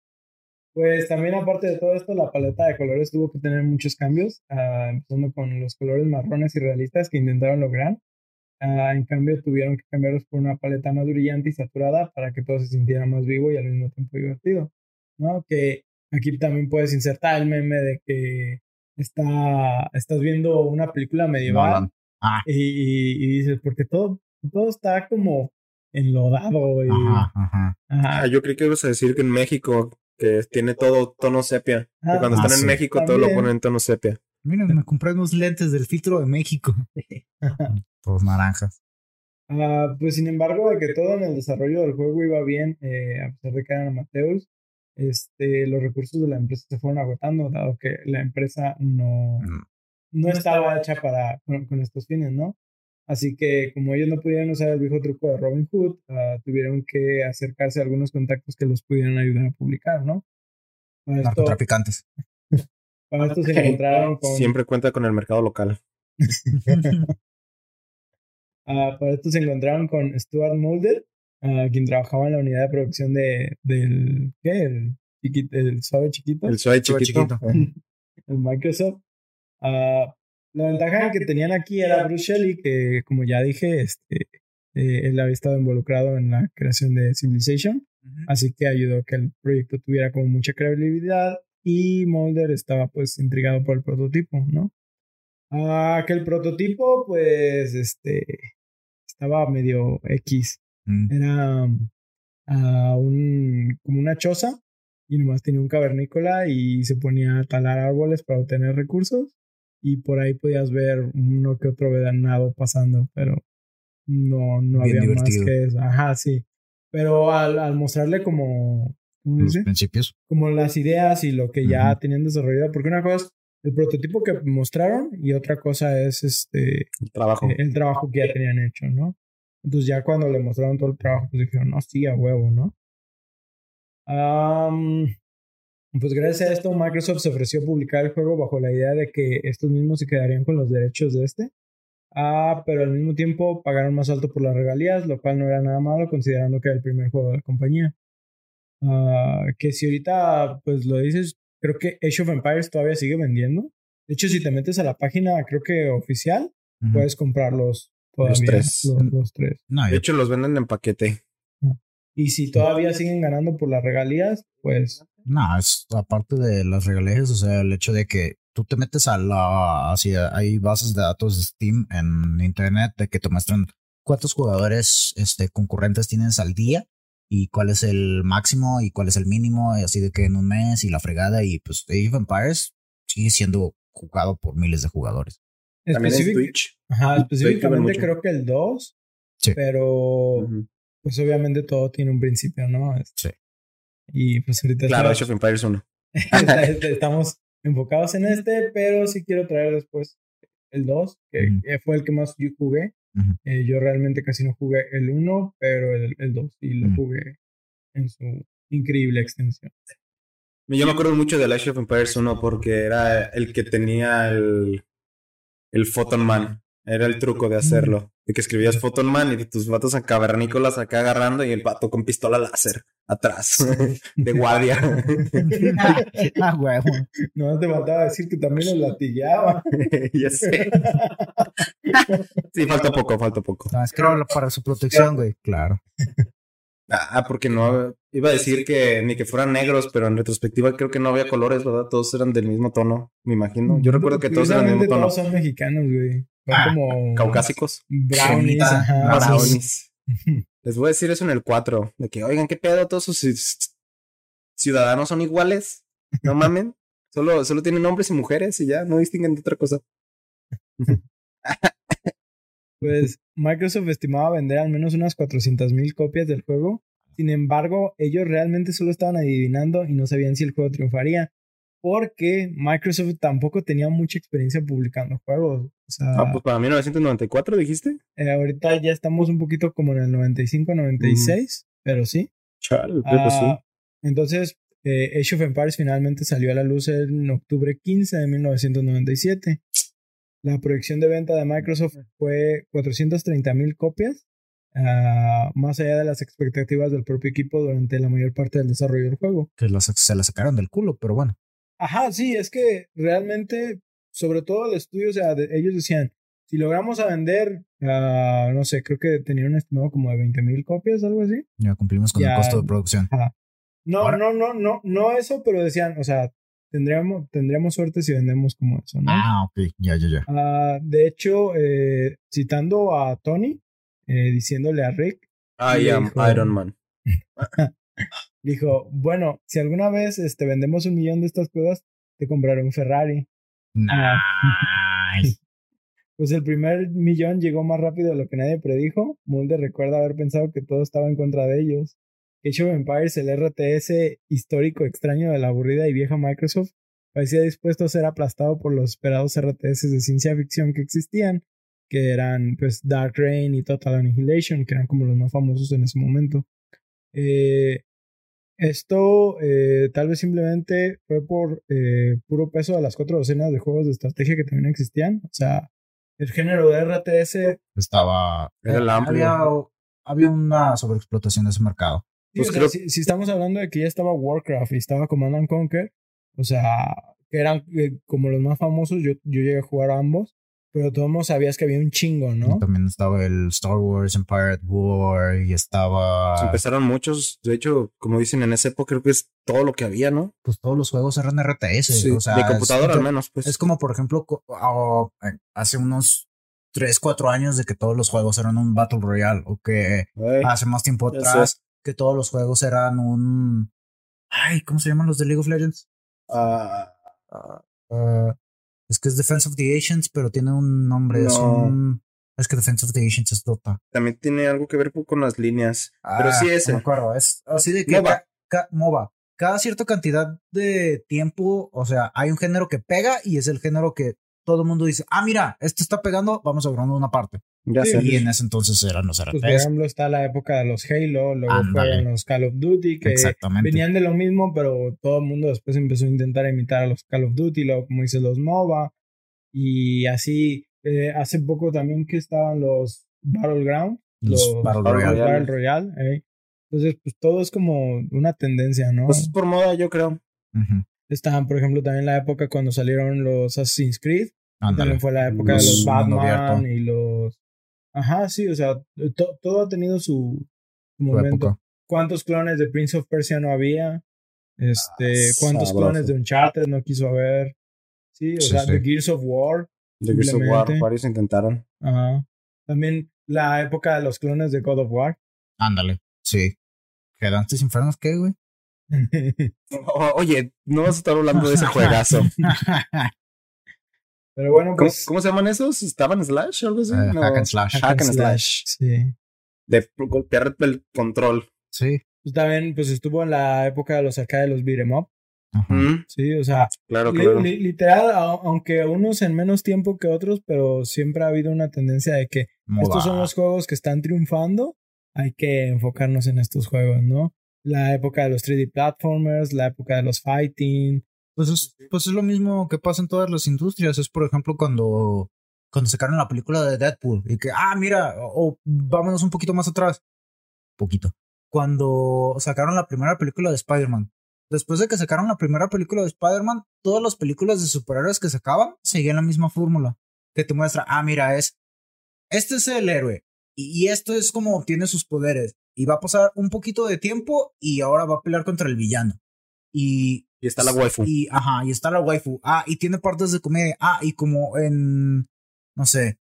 S1: Pues también aparte de todo esto, la paleta de colores tuvo que tener muchos cambios, ah, empezando con los colores marrones y realistas que intentaron lograr. Ah, en cambio, tuvieron que cambiarlos por una paleta más brillante y saturada para que todo se sintiera más vivo y al mismo tiempo divertido. ¿No? Que aquí también puedes insertar el meme de que está, estás viendo una película medieval
S3: ah
S1: y, y- y dices, porque todo, todo está como enlodado y...
S3: ajá ajá
S1: Ajá.
S2: Ah, yo creí que ibas a decir que en México, que tiene todo tono sepia. Que
S1: Ah,
S2: cuando
S3: ah,
S2: están en
S3: sí.
S2: México todo lo ponen en tono sepia.
S3: Miren me compré unos lentes del filtro de México *laughs* todos naranjas
S1: Ah, pues sin embargo, de que todo en el desarrollo del juego iba bien, eh, a pesar de que eran amateurs, este, los recursos de la empresa se fueron agotando, dado que la empresa no,
S3: Mm.
S1: no estaba hecha para, con, con estos fines, ¿no? Así que como ellos no pudieron usar el viejo truco de Robin Hood, ah, tuvieron que acercarse a algunos contactos que los pudieran ayudar a publicar, ¿no? Para
S3: narcotraficantes
S1: para esto se encontraron con...
S2: Siempre cuenta con el mercado local. *laughs*
S1: Ah, para esto se encontraron con Stuart Mulder, ah, quien trabajaba en la unidad de producción de, del, ¿qué? El, chiquito, el suave chiquito,
S2: El suave chiquito. *laughs*
S1: el Microsoft. Ah, la ventaja que tenían aquí era Bruce Shelley, que como ya dije, este, eh, él había estado involucrado en la creación de Civilization, así que ayudó a que el proyecto tuviera como mucha credibilidad y Mulder estaba pues intrigado por el prototipo, ¿no? Ah, que el prototipo pues este estaba medio X,
S3: Mm.
S1: era um, ah, un, como una choza y nomás tenía un cavernícola y se ponía a talar árboles para obtener recursos y por ahí podías ver uno que otro vedanado pasando, pero no, no
S3: Bien
S1: había más que eso. Ajá, sí. Pero al, al mostrarle como, ¿cómo
S3: los
S1: dice?
S3: principios
S1: como las ideas y lo que ya tenían desarrollado, porque una cosa es el prototipo que mostraron y otra cosa es este
S2: El trabajo.
S1: eh, el trabajo que ya tenían hecho, ¿no? Entonces ya cuando le mostraron todo el trabajo, pues dijeron, no, sí, a huevo, ¿no? Pues gracias a esto, Microsoft se ofreció a publicar el juego bajo la idea de que estos mismos se quedarían con los derechos de este. Ah, pero al mismo tiempo pagaron más alto por las regalías, lo cual no era nada malo considerando que era el primer juego de la compañía. Ah, que si ahorita pues lo dices, creo que Age of Empires todavía sigue vendiendo. De hecho, si te metes a la página, creo que oficial, puedes comprarlos todavía.
S2: tres.
S1: Los, los tres.
S3: no
S2: De hecho, los venden en paquete.
S1: Y si todavía siguen ganando por las regalías, pues
S3: No, es aparte de las regalías, o sea, el hecho de que tú te metes a la, así, hay bases de datos de Steam en internet de que te muestran cuántos jugadores este, concurrentes tienes al día y cuál es el máximo y cuál es el mínimo, y así de que en un mes y la fregada y pues Age of Empires sigue siendo jugado por miles de jugadores.
S2: También es Twitch.
S1: Ajá, específicamente creo que el 2,
S3: Sí.
S1: pero pues obviamente todo tiene un principio, ¿no?
S3: Sí.
S1: Y pues ahorita
S2: Claro, Age of Empires 1.
S1: está- está- estamos enfocados en este, pero sí quiero traer después el 2, que
S3: Ujú.
S1: que fue el que más yo jugué. Eh, yo realmente casi no jugué el 1, pero el, el 2 sí lo jugué en su increíble extensión.
S2: Yo me acuerdo mucho del Age of Empires 1 porque era el que tenía el, el Photon Man. Era el truco de hacerlo. De que escribías Photon Man y tus vatos en cavernícolas acá agarrando y el pato con pistola láser atrás *laughs* de guardia. *laughs*
S3: ah, huevo.
S1: No te faltaba decir que también los latigueaba. *laughs*
S2: ya sé. Sí, falta poco, falta poco.
S3: No, es que era para su protección, güey. Claro.
S2: Ah, porque no iba a decir que ni que fueran negros, pero en retrospectiva creo que no había colores, ¿verdad? Todos eran del mismo tono, me imagino. Yo recuerdo que todos eran del mismo tono.
S1: Todos son mexicanos, güey. Son
S3: Ah,
S1: como
S2: Caucásicos.
S1: brownies.
S3: Cremita,
S1: ajá,
S2: Brownies. Les voy a decir eso en el 4. De que, oigan, ¿qué pedo? Todos sus ci- ciudadanos son iguales. No mamen. Solo, solo tienen hombres y mujeres y ya, no distinguen de otra cosa.
S1: Pues Microsoft estimaba vender al menos unas 400 mil copias del juego. Sin embargo, ellos realmente solo estaban adivinando y no sabían si el juego triunfaría. Porque Microsoft tampoco tenía mucha experiencia publicando juegos. O sea,
S2: Ah, pues para 1994 dijiste.
S1: eh, ahorita ya estamos un poquito como en el 95-96, pero sí.
S2: Chal, creo que sí.
S1: Ah, Entonces, eh, Age of Empires finalmente salió a la luz en octubre 15 de 1997. La proyección de venta de Microsoft fue 430 mil copias, ah, más allá de las expectativas del propio equipo durante la mayor parte del desarrollo del juego.
S3: Que los- se la sacaron del culo, pero bueno.
S1: Ajá, sí, es que realmente, sobre todo el estudio, o sea, de- ellos decían, si logramos a vender, ah, no sé, creo que tenían un estimado como de 20 mil copias, algo así.
S3: Ya cumplimos con
S1: Ya.
S3: el costo de producción.
S1: Ajá. No,
S3: Ahora-
S1: no, no, no, no eso, pero decían, o sea, tendríamos, tendríamos suerte si vendemos como eso, ¿no?
S3: Ah, ok. Ya, ya, ya.
S1: Ah, de hecho, eh, citando a Tony, eh, diciéndole a Rick,
S2: I am
S1: dijo-
S2: Iron Man. *laughs* *laughs*
S1: dijo, bueno, si alguna vez este, vendemos un millón de estas cosas, te compraré un Ferrari.
S3: Nice. *laughs*
S1: Pues el primer millón llegó más rápido de lo que nadie predijo. Mulder recuerda haber pensado que todo estaba en contra de ellos. Age of Empires, el RTS histórico extraño de la aburrida y vieja Microsoft, parecía dispuesto a ser aplastado por los esperados RTS de ciencia ficción que existían, que eran pues Dark Reign y Total Annihilation, que eran como los más famosos en ese momento. Eh, esto eh, tal vez simplemente fue por eh, puro peso de las cuatro docenas de juegos de estrategia que también existían. O sea, el género de RTS
S3: Estaba.
S2: Era el amplio.
S3: Había, había una sobreexplotación de ese mercado.
S1: Sí,
S2: Pues
S1: o sea,
S2: creo-
S1: si, si estamos hablando de que ya estaba Warcraft y estaba Command and Conquer, o sea, que eran eh, como los más famosos, yo, yo llegué a jugar a ambos, pero modos sabías que había un chingo, ¿no?
S3: También estaba el Star Wars Empire at War y estaba.
S2: Pues empezaron muchos. De hecho, como dicen en esa época, creo que es todo lo que había, ¿no?
S3: Pues todos los juegos eran RTS.
S2: Sí,
S3: o sea,
S2: de computadora al menos, pues.
S3: Es como, por ejemplo, ah, eh, hace unos 3, 4 años de que todos los juegos eran un Battle Royale o que
S2: Ay,
S3: hace más tiempo atrás que todos los juegos eran un... Ay, ¿cómo se llaman los de League of Legends?
S2: ah,
S3: Ah, es que es Defense of the Ancients, pero tiene un nombre. Es
S2: No.
S3: un... Es que Defense of the Ancients es Dota.
S2: también tiene algo que ver con las líneas. Pero
S3: Ah,
S2: sí
S3: no
S2: ese.
S3: me acuerdo. Es así de que...
S2: MOBA.
S3: ca- ca- MOBA. Cada cierta cantidad de tiempo, o sea, hay un género que pega y es el género que todo el mundo dice, ah, mira, esto está pegando, vamos a agrandar una parte.
S2: Sé.
S3: Y en ese entonces eran los
S1: Pues por ejemplo está la época de los Halo, luego
S3: Ándale.
S1: fueron los Call of Duty, que venían de lo mismo, pero todo el mundo después empezó a intentar imitar a los Call of Duty, luego como dices los MOBA, y así, eh, hace poco también que estaban los Battleground,
S3: Los Battle
S2: Battle
S3: Royale.
S1: Battle Royale, eh. Entonces, pues todo es como una tendencia, ¿no?
S2: Pues es por moda, yo creo.
S3: Ujú.
S1: Estaban, por ejemplo, también la época cuando salieron los Assassin's Creed. que
S3: Ándale.
S1: También fue la época de
S2: Los
S1: los
S3: mundo
S1: Batman y los. Ajá, sí, o sea, to- todo ha tenido su, momento.
S3: época.
S1: ¿Cuántos clones de Prince of Persia no había? Este,
S2: Ah,
S1: ¿cuántos
S2: sabroso.
S1: clones de Uncharted no quiso haber? Sí, o
S3: Sí,
S1: sea,
S3: sí.
S1: de Gears of War.
S2: De Gears of War, varios intentaron.
S1: Ajá. También la época de los clones de God of War.
S3: Ándale. Sí. ¿Que Dantes Infernos qué, güey? *laughs*
S2: O- oye, no vas a estar hablando de ese *laughs* juegazo. *laughs*
S1: Pero bueno,
S2: ¿Cómo,
S1: pues.
S2: cómo se llaman esos? ¿Estaban Slash o algo así? No.
S3: Hack and Slash.
S2: Hack and Slash.
S1: Sí.
S2: de golpear el control.
S3: Sí.
S1: Pues también, pues estuvo en la época de los arcades de los beat'em up.
S3: Ajá.
S2: Mm,
S1: Sí, o sea,
S2: claro, claro.
S1: li- literal, a- aunque unos en menos tiempo que otros, pero siempre ha habido una tendencia de que estos son los juegos que están triunfando, hay que enfocarnos en estos juegos, ¿no? La época de los 3D platformers, la época de los fighting.
S3: Pues es, pues es lo mismo que pasa en todas las industrias. Es, por ejemplo, cuando, cuando sacaron la película de Deadpool y que, ah, mira, o o vámonos un poquito más atrás. Poquito. Cuando sacaron la primera película de Spider-Man. Después de que sacaron la primera película de Spider-Man, todas las películas de superhéroes que sacaban seguían la misma fórmula. Que te muestra, ah, mira, es. Este es el héroe. Y, y esto es como obtiene sus poderes. Y va a pasar un poquito de tiempo y ahora va a pelear contra el villano. Y
S2: Y está la waifu.
S3: y, ajá, y está la waifu. Ah, y tiene partes de comedia. Ah, y como en, no sé,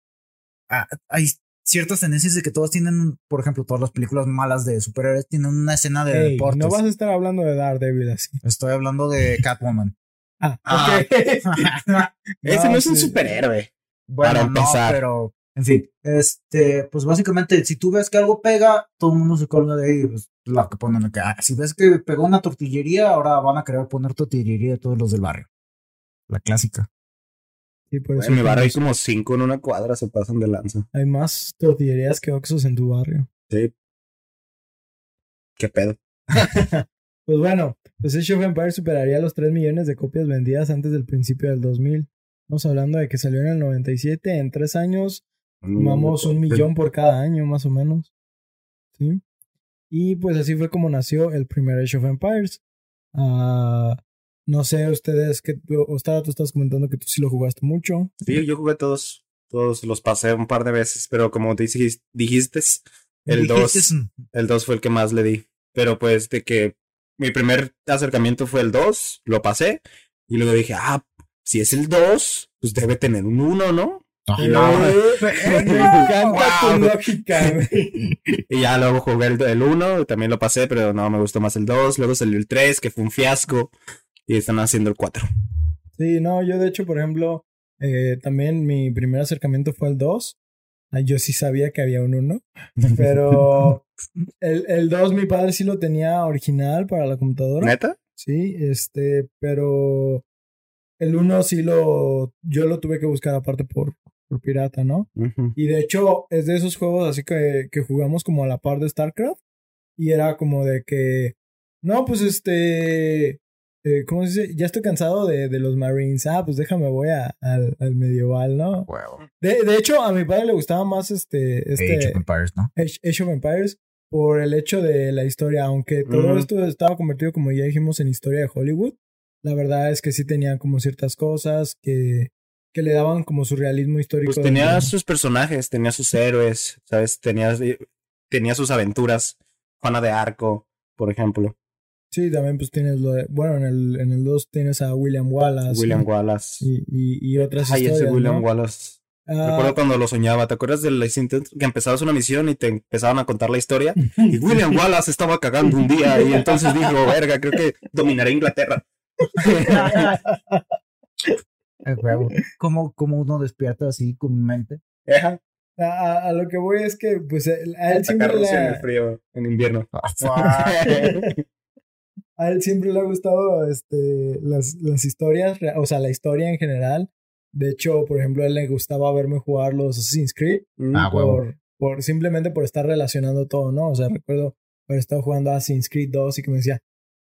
S3: ah, hay ciertas tendencias de que todas tienen, por ejemplo, todas las películas malas de superhéroes tienen una escena de
S1: Ey,
S3: deportes.
S1: no vas a estar hablando de Daredevil así.
S3: Estoy hablando de *laughs* Catwoman.
S1: Ah,
S2: Ah.
S1: ok. *laughs* *laughs*
S2: Ese no es un superhéroe.
S3: bueno,
S2: Para
S3: no, pero, en fin, este, pues básicamente, si tú ves que algo pega, todo el mundo se colga de ahí. Pues, la que ponen acá. Si ves que pegó una tortillería, ahora van a querer poner tortillería de todos los del barrio. La clásica.
S1: Sí, por eso
S2: En mi barrio hay como cinco en una cuadra, se pasan de lanza.
S1: hay más tortillerías que Oxxos en tu barrio.
S2: Sí. ¿Qué pedo? *laughs*
S1: Pues bueno, pues Age of Empires superaría los 3 millones de copias vendidas antes del principio del 2000. Estamos hablando de que salió en el 97, en tres años Sumamos un millón por cada año, más o menos. ¿Sí? Y pues así fue como nació el primer Age of Empires. Ah, no sé, ustedes, que Ostara, tú estás comentando que tú sí lo jugaste mucho.
S2: Sí, yo jugué todos. Todos los pasé un par de veces, pero como dijiste, dijiste el 2
S3: Dijiste,
S2: el 2 fue el que más le di. Pero pues de que mi primer acercamiento fue el 2, lo pasé. Y luego dije, ah, si es el 2, pues debe tener un 1, ¿no? Y
S3: no,
S2: luego-
S1: Me *laughs* encanta tu
S2: Wow.
S1: lógica, güey. *laughs*
S2: Y ya luego jugué el, el 1, también lo pasé, pero no, me gustó más el 2. Luego salió el 3, que fue un fiasco. Y están haciendo el 4.
S1: Sí, no, yo de hecho, por ejemplo, eh, también mi primer acercamiento fue el 2. Ah, Yo sí sabía que había un 1, *laughs* pero el, el 2 mi padre sí lo tenía original para la computadora.
S2: ¿Neta?
S1: Sí, este, pero el 1 sí lo, yo lo tuve que buscar aparte por, por pirata, ¿no? Y de hecho es de esos juegos así que, que jugamos como a la par de StarCraft. Y era como de que, no, pues este, eh, ¿cómo se dice? Ya estoy cansado de, de los Marines. Ah, pues déjame, voy a- al, al medieval, ¿no?
S3: Huevo.
S1: De, de hecho, a mi padre le gustaba más este, este
S3: Age of Empires, ¿no?
S1: Age, Age of Empires por el hecho de la historia, aunque todo esto estaba convertido, como ya dijimos, en historia de Hollywood. La verdad es que sí tenían como ciertas cosas que, que le daban como su realismo histórico.
S2: Pues tenía sus personajes, tenía sus héroes, ¿sabes? Tenía, tenía sus aventuras. Juana de Arco, por ejemplo.
S1: Sí, también pues tienes lo de, bueno, en el, en el 2 tienes a William Wallace.
S2: William
S1: ¿no?
S2: Wallace.
S1: Y, y, y otras
S2: Ay,
S1: historias,
S2: ese William
S1: ¿no?
S2: Wallace.
S1: Ah,
S2: Recuerdo cuando lo soñaba. ¿Te acuerdas del intento que empezabas una misión y te empezaban a contar la historia? *laughs* Y William Wallace estaba cagando un día y entonces dijo, verga, creo que dominaré Inglaterra. *laughs* *laughs* *laughs*
S3: ¿Cómo, cómo uno despierta así comúnmente?
S2: Ajá.
S1: a, a- a lo que voy es que pues a él siempre le
S2: Rusia en
S1: ha-
S2: el frío, en invierno. *laughs* *laughs*
S1: a él siempre le ha gustado este, las, las historias, o sea, la historia en general. De hecho, por ejemplo, a él le gustaba verme jugar los Assassin's Creed
S3: Ah, huevo.
S1: por, por simplemente por estar relacionando todo, ¿no? O sea, recuerdo haber estado jugando Assassin's Creed 2 y que me decía,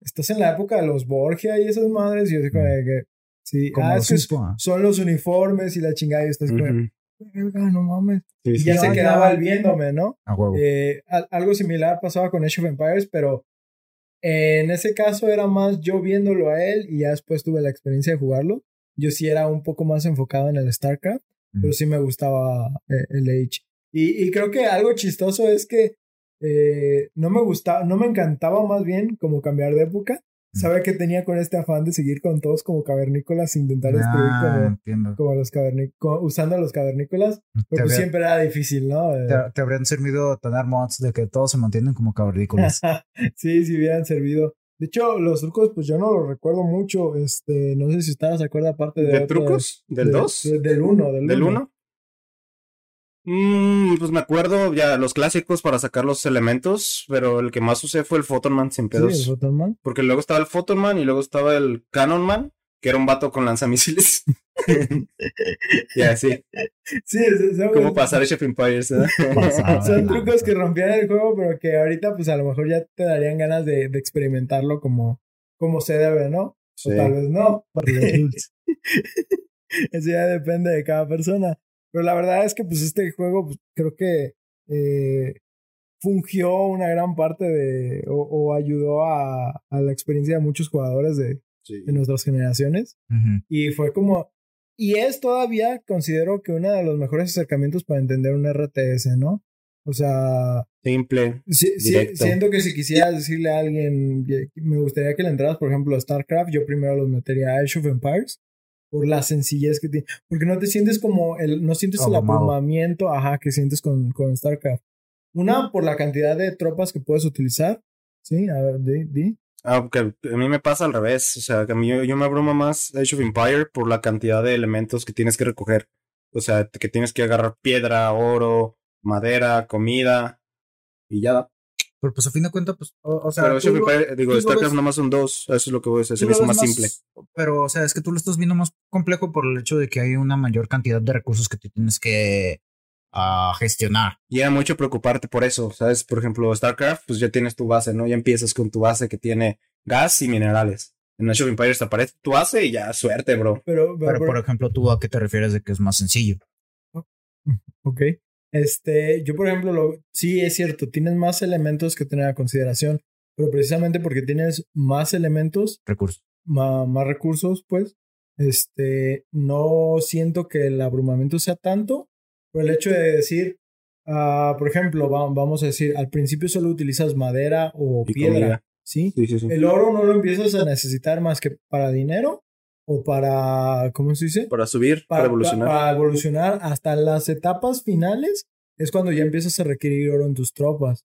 S1: ¿estás en la época de los Borgia y esas madres? Y yo digo que, sí,
S3: Como
S1: ah, es
S3: ah.
S1: son los uniformes y la chingada y estás
S2: Ujú.
S1: "Verga, no mames.
S2: Sí,
S1: Y ya
S2: sí.
S1: se
S3: ya,
S1: quedaba viéndome, ¿no?
S3: A huevo.
S1: Eh, al- algo similar pasaba con Age of Empires, pero en ese caso era más yo viéndolo a él y ya después tuve la experiencia de jugarlo. Yo sí era un poco más enfocado en el StarCraft, pero sí me gustaba eh, el Age. Y, y creo que algo chistoso es que eh, no me gustaba, no me encantaba más bien como cambiar de época. Sabe que tenía con este afán de seguir con todos como cavernícolas, intentar destruir
S3: Ah,
S1: como,
S3: entiendo.
S1: como los cavernícolas, usando a los cavernícolas, pero pues siempre era difícil, ¿no? Eh,
S3: te- te habrían servido tener mods de que todos se mantienen como cavernícolas. *laughs*
S1: sí, sí hubieran servido. De hecho, los trucos, pues yo no los recuerdo mucho. Este, no sé si ustedes se acuerdan aparte de.
S2: ¿De trucos? ¿Del
S1: de-
S2: 2?
S1: de- del 1, del 1.
S2: ¿Del 1? Mm, pues me acuerdo ya los clásicos para sacar los elementos, pero el que más usé fue el Photonman sin
S1: Sí,
S2: pedos.
S1: el Photonman.
S2: Porque luego estaba el Photonman y luego estaba el Canonman, que era un vato con lanzamisiles. *laughs* y así,
S1: Sí, es- son,
S2: como pasar Age of Empires. ¿eh? *laughs*
S1: Son trucos que rompían el juego, pero que ahorita pues a lo mejor ya te darían ganas de, de experimentarlo como, como se debe, ¿no?
S2: Sí.
S1: O tal vez no.
S3: Por los rules. *laughs*
S1: Eso ya depende de cada persona. Pero la verdad es que pues este juego pues, creo que eh, fungió una gran parte de o, o ayudó a, a la experiencia de muchos jugadores de,
S2: Sí.
S1: de nuestras generaciones. Y fue como... Y es todavía, considero que uno de los mejores acercamientos para entender un RTS, ¿no? O sea,
S2: Simple.
S1: Siento que si quisieras decirle a alguien, me gustaría que le entraras, por ejemplo, a StarCraft, yo primero los metería a Age of Empires por la sencillez que tiene. Porque no te sientes como el, no sientes el abrumamiento, ajá, que sientes con, con StarCraft. Una, por la cantidad de tropas que puedes utilizar. Sí, a ver, di, di.
S2: Ah, porque a mí me pasa al revés. O sea, que a mí yo, yo me abrumo más Age of Empire por la cantidad de elementos que tienes que recoger. O sea, que tienes que agarrar piedra, oro, madera, comida y ya.
S3: Pero pues a fin de cuentas, pues, o, o sea,
S2: Pero Age of digo, StarCraft nomás son dos. Eso es lo que voy a decir. hizo
S3: ves
S2: más simple.
S3: Pero, o sea, es que tú lo estás viendo más complejo por el hecho de que hay una mayor cantidad de recursos que tú tienes que ah, gestionar.
S2: Y era mucho preocuparte por eso, ¿sabes? Por ejemplo, StarCraft, pues ya tienes tu base, ¿no? Ya empiezas con tu base que tiene gas y minerales. En Age of Empires te aparece tu base y ya, suerte, bro.
S1: Pero, pero-
S3: Pero, por ejemplo, tú a qué te refieres de que es más sencillo.
S1: Ok. Este, yo por ejemplo, lo, sí es cierto, tienes más elementos que tener a consideración, pero precisamente porque tienes más elementos,
S3: Recursos.
S1: ma- más recursos, pues, este, no siento que el abrumamiento sea tanto por el hecho de decir, ah, por ejemplo, va- vamos a decir, al principio solo utilizas madera o
S2: Y
S1: piedra, sí. El oro no lo empiezas a necesitar más que para dinero o para, ¿cómo se dice?
S2: Para subir, para, evolucionar.
S1: pa- para evolucionar hasta las etapas finales es cuando ya empiezas a requerir oro en tus tropas.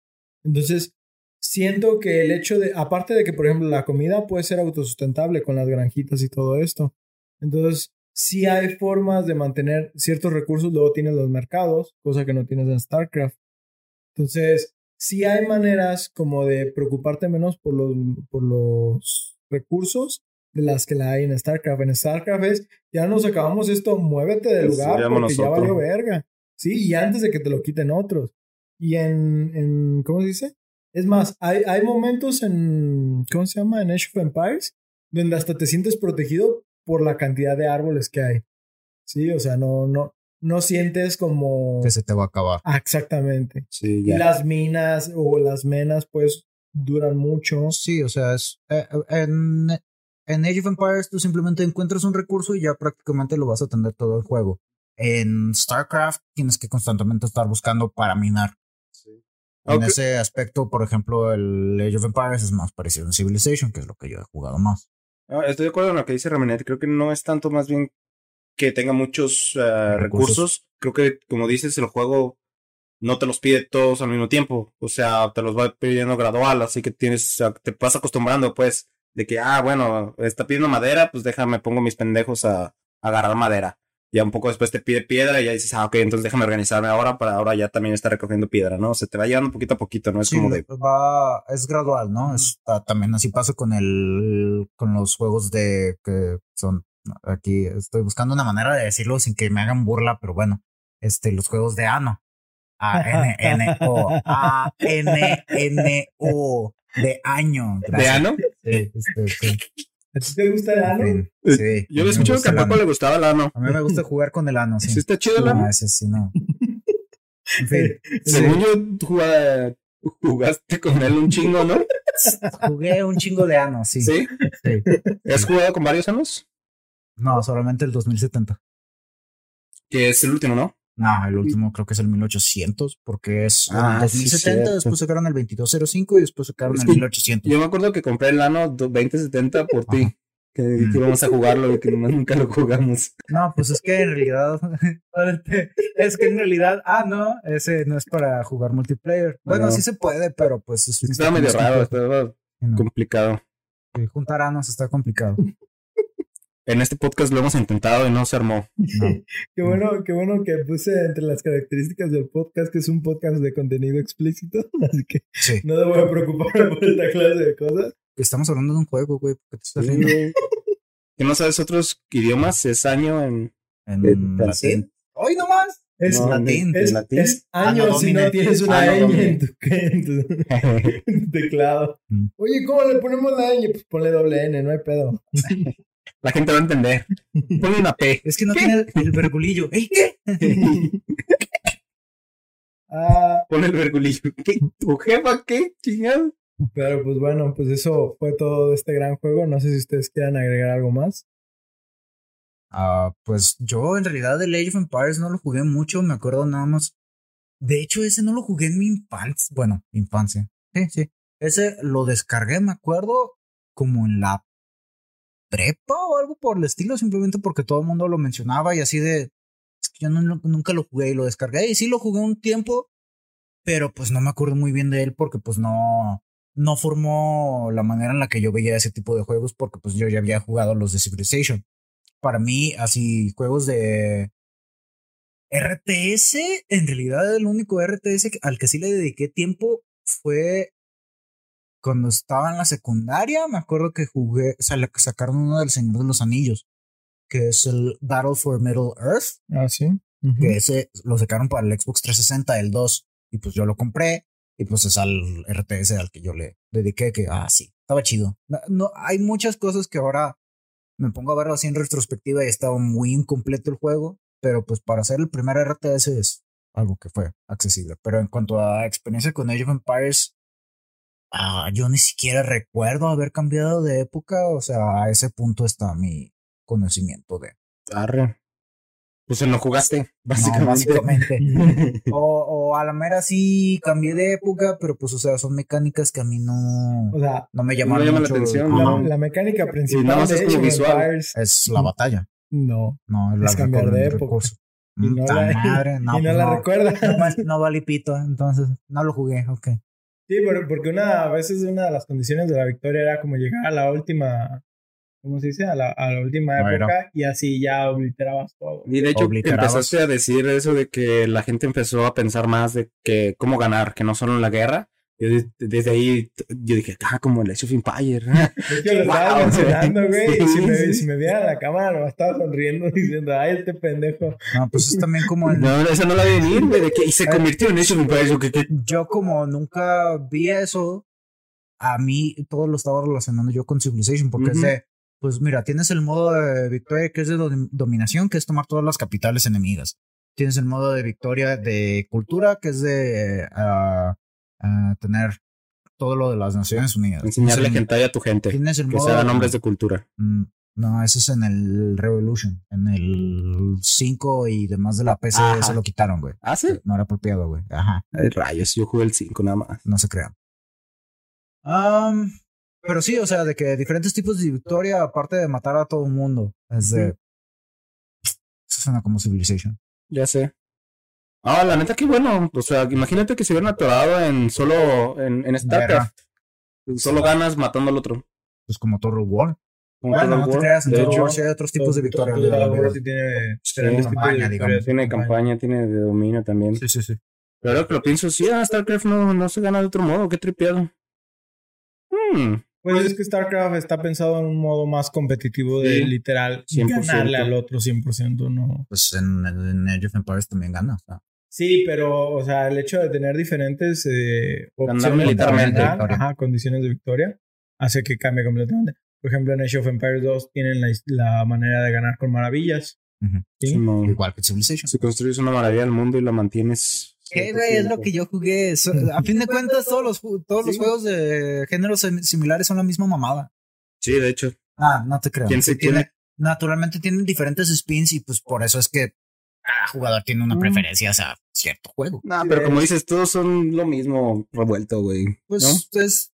S1: Entonces, siento que el hecho de, aparte de que, por ejemplo, la comida puede ser autosustentable con las granjitas y todo esto. Entonces, sí hay formas de mantener ciertos recursos, luego tienes los mercados, cosa que no tienes en StarCraft. Entonces, sí hay maneras como de preocuparte menos por los, por los recursos de las que la hay en StarCraft. En StarCraft es, ya nos acabamos esto, muévete del
S2: Sí,
S1: lugar porque ya
S2: otro.
S1: valió verga. Sí, y antes de que te lo quiten otros. Y en, en ¿cómo se dice? Es más, hay, hay momentos en, ¿cómo se llama? En Age of Empires, donde hasta te sientes protegido por la cantidad de árboles que hay. Sí, o sea, no, no, no sientes como...
S3: Que se te va a acabar.
S1: Ah, exactamente.
S2: Sí,
S1: Y
S2: ya.
S1: las minas o las menas, pues, duran mucho.
S3: Sí, o sea, es eh, en, en Age of Empires tú simplemente encuentras un recurso y ya prácticamente lo vas a tener todo el juego. En StarCraft tienes que constantemente estar buscando para minar. En ese aspecto, por ejemplo, el Age of Empires es más parecido a Civilization, que es lo que yo he jugado más.
S2: Ah, estoy de acuerdo en lo que dice Raminet. Creo que no es tanto más bien que tenga muchos eh, recursos.
S3: Recursos.
S2: Creo que, como dices, el juego no te los pide todos al mismo tiempo. O sea, te los va pidiendo gradual. Así que tienes, o sea, te vas acostumbrando, pues, de que, ah, bueno, está pidiendo madera, pues déjame, pongo mis pendejos a, a agarrar madera. Ya un poco después te pide piedra y ya dices, ah, ok, entonces déjame organizarme ahora para ahora ya también estar recogiendo piedra, ¿no? Se te va llevando poquito a poquito, ¿no? Es
S3: Sí,
S2: como de,
S3: va, es gradual, ¿no? Es, ta- también así pasa con el, con los juegos de que son, aquí estoy buscando una manera de decirlo sin que me hagan burla, pero bueno, este, los juegos de Ano. A-N-N-O, A-N-N-O, de año.
S2: ¿de
S3: gracias.
S2: ano?
S3: Sí, este, sí,
S1: ¿A ti te gusta el
S3: en
S1: ano?
S3: fin,
S2: Eh,
S3: sí,
S2: Yo
S3: me
S2: escuchado que a Paco le gustaba el ano.
S3: A mí me gusta jugar con el ano, sí.
S2: ¿Sí está chido el ano?
S3: No, ese sí no. *laughs* En fin,
S2: Según yo, jugaba- jugaste con él un chingo, ¿no?
S3: jugué un chingo de ano, sí.
S2: ¿Sí?
S3: sí.
S2: ¿Has jugado con varios anos?
S3: No, solamente el 2070.
S2: Que es el último, ¿no?
S3: No, el último creo que es el 1800, porque es el
S2: Ah, sí,
S3: 2070,
S2: cierto.
S3: después sacaron el 2205 y después sacaron
S2: Es
S3: el
S2: que
S3: 1800.
S2: Yo me acuerdo que compré el ano 2070 por ti. Que,
S3: Mm.
S2: que íbamos a jugarlo y que nomás nunca lo jugamos.
S3: No, pues es que en realidad, *laughs* es que en realidad, ah, no, ese no es para jugar multiplayer. Bueno,
S2: No.
S3: sí se puede, pero pues es
S2: Estaba
S3: poco
S2: medio raro,
S3: Sí, no.
S2: complicado.
S3: Sí, Juntar anos está complicado.
S2: En este podcast lo hemos intentado y no se armó. *laughs*
S1: Qué bueno, qué bueno que puse entre las características del podcast que es un podcast de contenido explícito, *laughs* así que
S3: Sí.
S1: no debo de preocuparme por esta clase de cosas.
S3: Estamos hablando de un juego, güey. ¿por qué te estás riendo?
S2: ¿Que no sabes otros idiomas? Es año en...
S3: En
S2: en
S3: latín. ¡Hoy nomás!
S1: Es,
S2: No,
S3: latín.
S1: es,
S2: ¿en latín?
S1: es
S3: Ah, no,
S1: años si no tienes una
S2: Ah, no,
S1: ñ
S2: domine.
S1: en tu, en tu- en *laughs* tu teclado.
S3: Mm.
S1: Oye, ¿cómo le ponemos la ñ? Pues ponle doble N, no hay pedo.
S2: La gente va a entender. Ponle una P.
S3: Es que no tiene el vergulillo. ¿Ey, qué? *laughs*
S1: Ah,
S2: Ponle el vergulillo. ¿Qué? ¿Tu jefa qué? Chingado.
S1: pero pues bueno, pues eso fue todo de este gran juego. No sé si ustedes quieran agregar algo más.
S3: Ah, pues yo en realidad el Age of Empires no lo jugué mucho, me acuerdo nada más. De hecho, ese no lo jugué en mi infancia. Bueno, infancia. Sí, sí. Ese lo descargué, me acuerdo, como en la prepa o algo por el estilo, simplemente porque todo el mundo lo mencionaba y así de. Es que yo nunca lo jugué y lo descargué y sí lo jugué un tiempo, pero pues no me acuerdo muy bien de él porque pues no. No formó la manera en la que yo veía ese tipo de juegos porque pues yo ya había jugado los de Civilization para mí, así, juegos de RTS, en realidad el único RTS al que sí le dediqué tiempo fue cuando estaba en la secundaria. Me acuerdo que jugué, o sea, le sacaron uno del Señor de los Anillos, que es el Battle for Middle Earth,
S1: Ah, sí. Ujú.
S3: que ese lo sacaron para el Xbox 360, el 2, y pues yo lo compré. Y pues es al RTS al que yo le dediqué, que, ah, sí, estaba chido. No, no, hay muchas cosas que ahora me pongo a verlo así en retrospectiva y estaba muy incompleto el juego, pero pues para hacer el primer RTS es algo que fue accesible. Pero en cuanto a experiencia con Age of Empires, ah, yo ni siquiera recuerdo haber cambiado de época, o sea, a ese punto está mi conocimiento de...
S2: Arre. Pues se lo jugaste, *laughs*
S3: No,
S2: básicamente. *laughs*
S3: o, o a la mera sí cambié de época, pero pues, o sea, son mecánicas que a mí no,
S1: O sea,
S3: no me llaman
S2: No llama la atención,
S1: la, la mecánica principal
S2: nada más
S1: de
S2: es como visual.
S3: Es la batalla.
S1: no.
S3: No,
S1: Es
S3: la
S1: cambiar de época.
S3: recurso.
S1: Y *laughs* no la,
S3: madre, no,
S1: y no
S3: pues
S1: la
S3: no.
S1: recuerda.
S3: No, no valí pito, entonces no lo jugué, ok.
S1: Sí, pero porque una, a veces una de las condiciones de la victoria era como llegar a la última, ¿cómo se dice? A la, a la última
S3: No,
S1: época y así ya obliterabas todo.
S2: Y de hecho empezaste a decir eso de que la gente empezó a pensar más de que cómo ganar, que no solo en la guerra. Yo de- desde ahí yo dije, ah, como el Age of Empire. *laughs*
S1: Es que lo *laughs* estabas
S2: Wow,
S1: mencionando, güey. y si,
S2: sí,
S1: me,
S2: sí.
S1: si me vieran la cámara, me estaba sonriendo *laughs* diciendo, ay, este pendejo.
S3: No, pues es también como el,
S2: no, esa no la vi venir, güey, de que y se convirtió en Age of Empires. yo que- que-
S3: yo como nunca vi eso, a mí todo lo estaba relacionando yo con Civilization, porque es de, pues mira, tienes el modo de victoria que es de dom- dominación, que es tomar todas las capitales enemigas. Tienes el modo de victoria de cultura, que es de ah, tener todo lo de las Naciones Unidas.
S2: Enseñarle hentai a tu gente.
S3: El
S2: Que
S3: modo
S2: se hagan nombres de cultura.
S3: Mm, No, ese es en el Revolution. En el 5 y demás de la PC
S2: Ajá.
S3: se lo quitaron, güey.
S2: Ah, sí.
S3: No era apropiado, güey. Ajá.
S2: Ay, rayos, yo jugué el 5 nada más.
S3: no se crean. Am, pero sí, o sea, de que diferentes tipos de victoria, aparte de matar a todo el mundo, es de. Eso suena como Civilization.
S2: Ya sé. Ah, la neta, qué bueno. O sea, imagínate que se hubieran atorado en solo en, en StarCraft. Solo ganas matando al otro.
S3: Pues como Total War.
S2: Como
S3: Bueno,
S2: Total
S3: no te creas, en
S2: de
S3: Total
S2: hecho,
S3: War sí hay otros tipos de victoria.
S1: Total War sí tiene
S3: campaña,
S1: victorias.
S2: tiene campaña, tiene de dominio también.
S3: Sí, sí, sí.
S2: Pero ahora que lo pienso, sí, ah, StarCraft no, no se gana de otro modo. Qué tripeado. Hmm.
S1: Pues es que StarCraft está pensado en un modo más competitivo de
S2: Sí,
S1: literal
S2: 100%.
S1: ganarle al otro 100%, ¿no?
S3: Pues en, en Age of Empires también gana. o sea.
S1: Sí, pero, o sea, el hecho de tener diferentes eh,
S2: Ganar
S1: opciones
S2: militarmente.
S1: ajá, condiciones de victoria, hace que cambie completamente. Por ejemplo, en Age of Empires 2 tienen la, la manera de ganar con maravillas.
S3: Igual que Civilization.
S2: Si construyes una maravilla del mundo y la mantienes.
S3: ¿Qué, güey? Es lo que yo jugué. So- *laughs* a fin de cuentas, todos los, todos los juegos de géneros sim- similares son la misma mamada.
S2: Sí, de hecho.
S3: Ah, no te creo.
S2: ¿Quién
S3: Sí
S2: se
S3: tiene,
S2: quiere?
S3: naturalmente tienen diferentes spins y pues por eso es que cada jugador tiene una
S2: Mm.
S3: preferencia hacia cierto juego.
S2: No, pero como
S1: es-
S2: dices, todos son lo mismo revuelto, güey.
S3: Pues
S2: ¿no?
S3: es-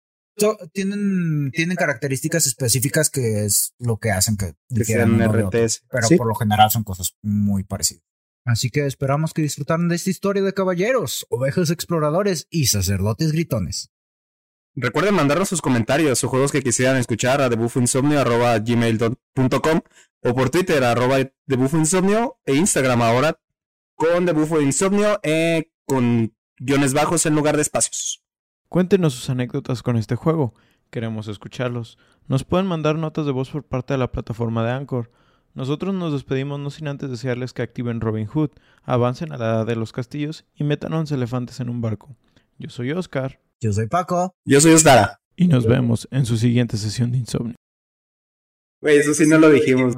S3: tienen, tienen características específicas que es lo que hacen que,
S2: Que sean. RTS.
S3: Pero
S2: Sí.
S3: por lo general son cosas muy parecidas. Así que esperamos que disfrutaran de esta historia de caballeros, ovejas exploradores y sacerdotes gritones.
S2: Recuerden mandarnos sus comentarios o juegos que quisieran escuchar a debufoinsomnio.gmail.com o por Twitter arroba debufoinsomnio e Instagram ahora con debufoinsomnio eh, con guiones bajos en lugar de espacios.
S4: Cuéntenos sus anécdotas con este juego. Queremos escucharlos. Nos pueden mandar notas de voz por parte de la plataforma de Anchor. Nosotros nos despedimos no sin antes desearles que activen Robin Hood, avancen a la edad de los castillos y metan 11 elefantes en un barco. Yo soy Oscar.
S3: Yo soy Paco.
S2: Yo soy Ostara.
S4: Y nos vemos en su siguiente sesión de insomnio.
S2: Güey, eso sí no lo dijimos.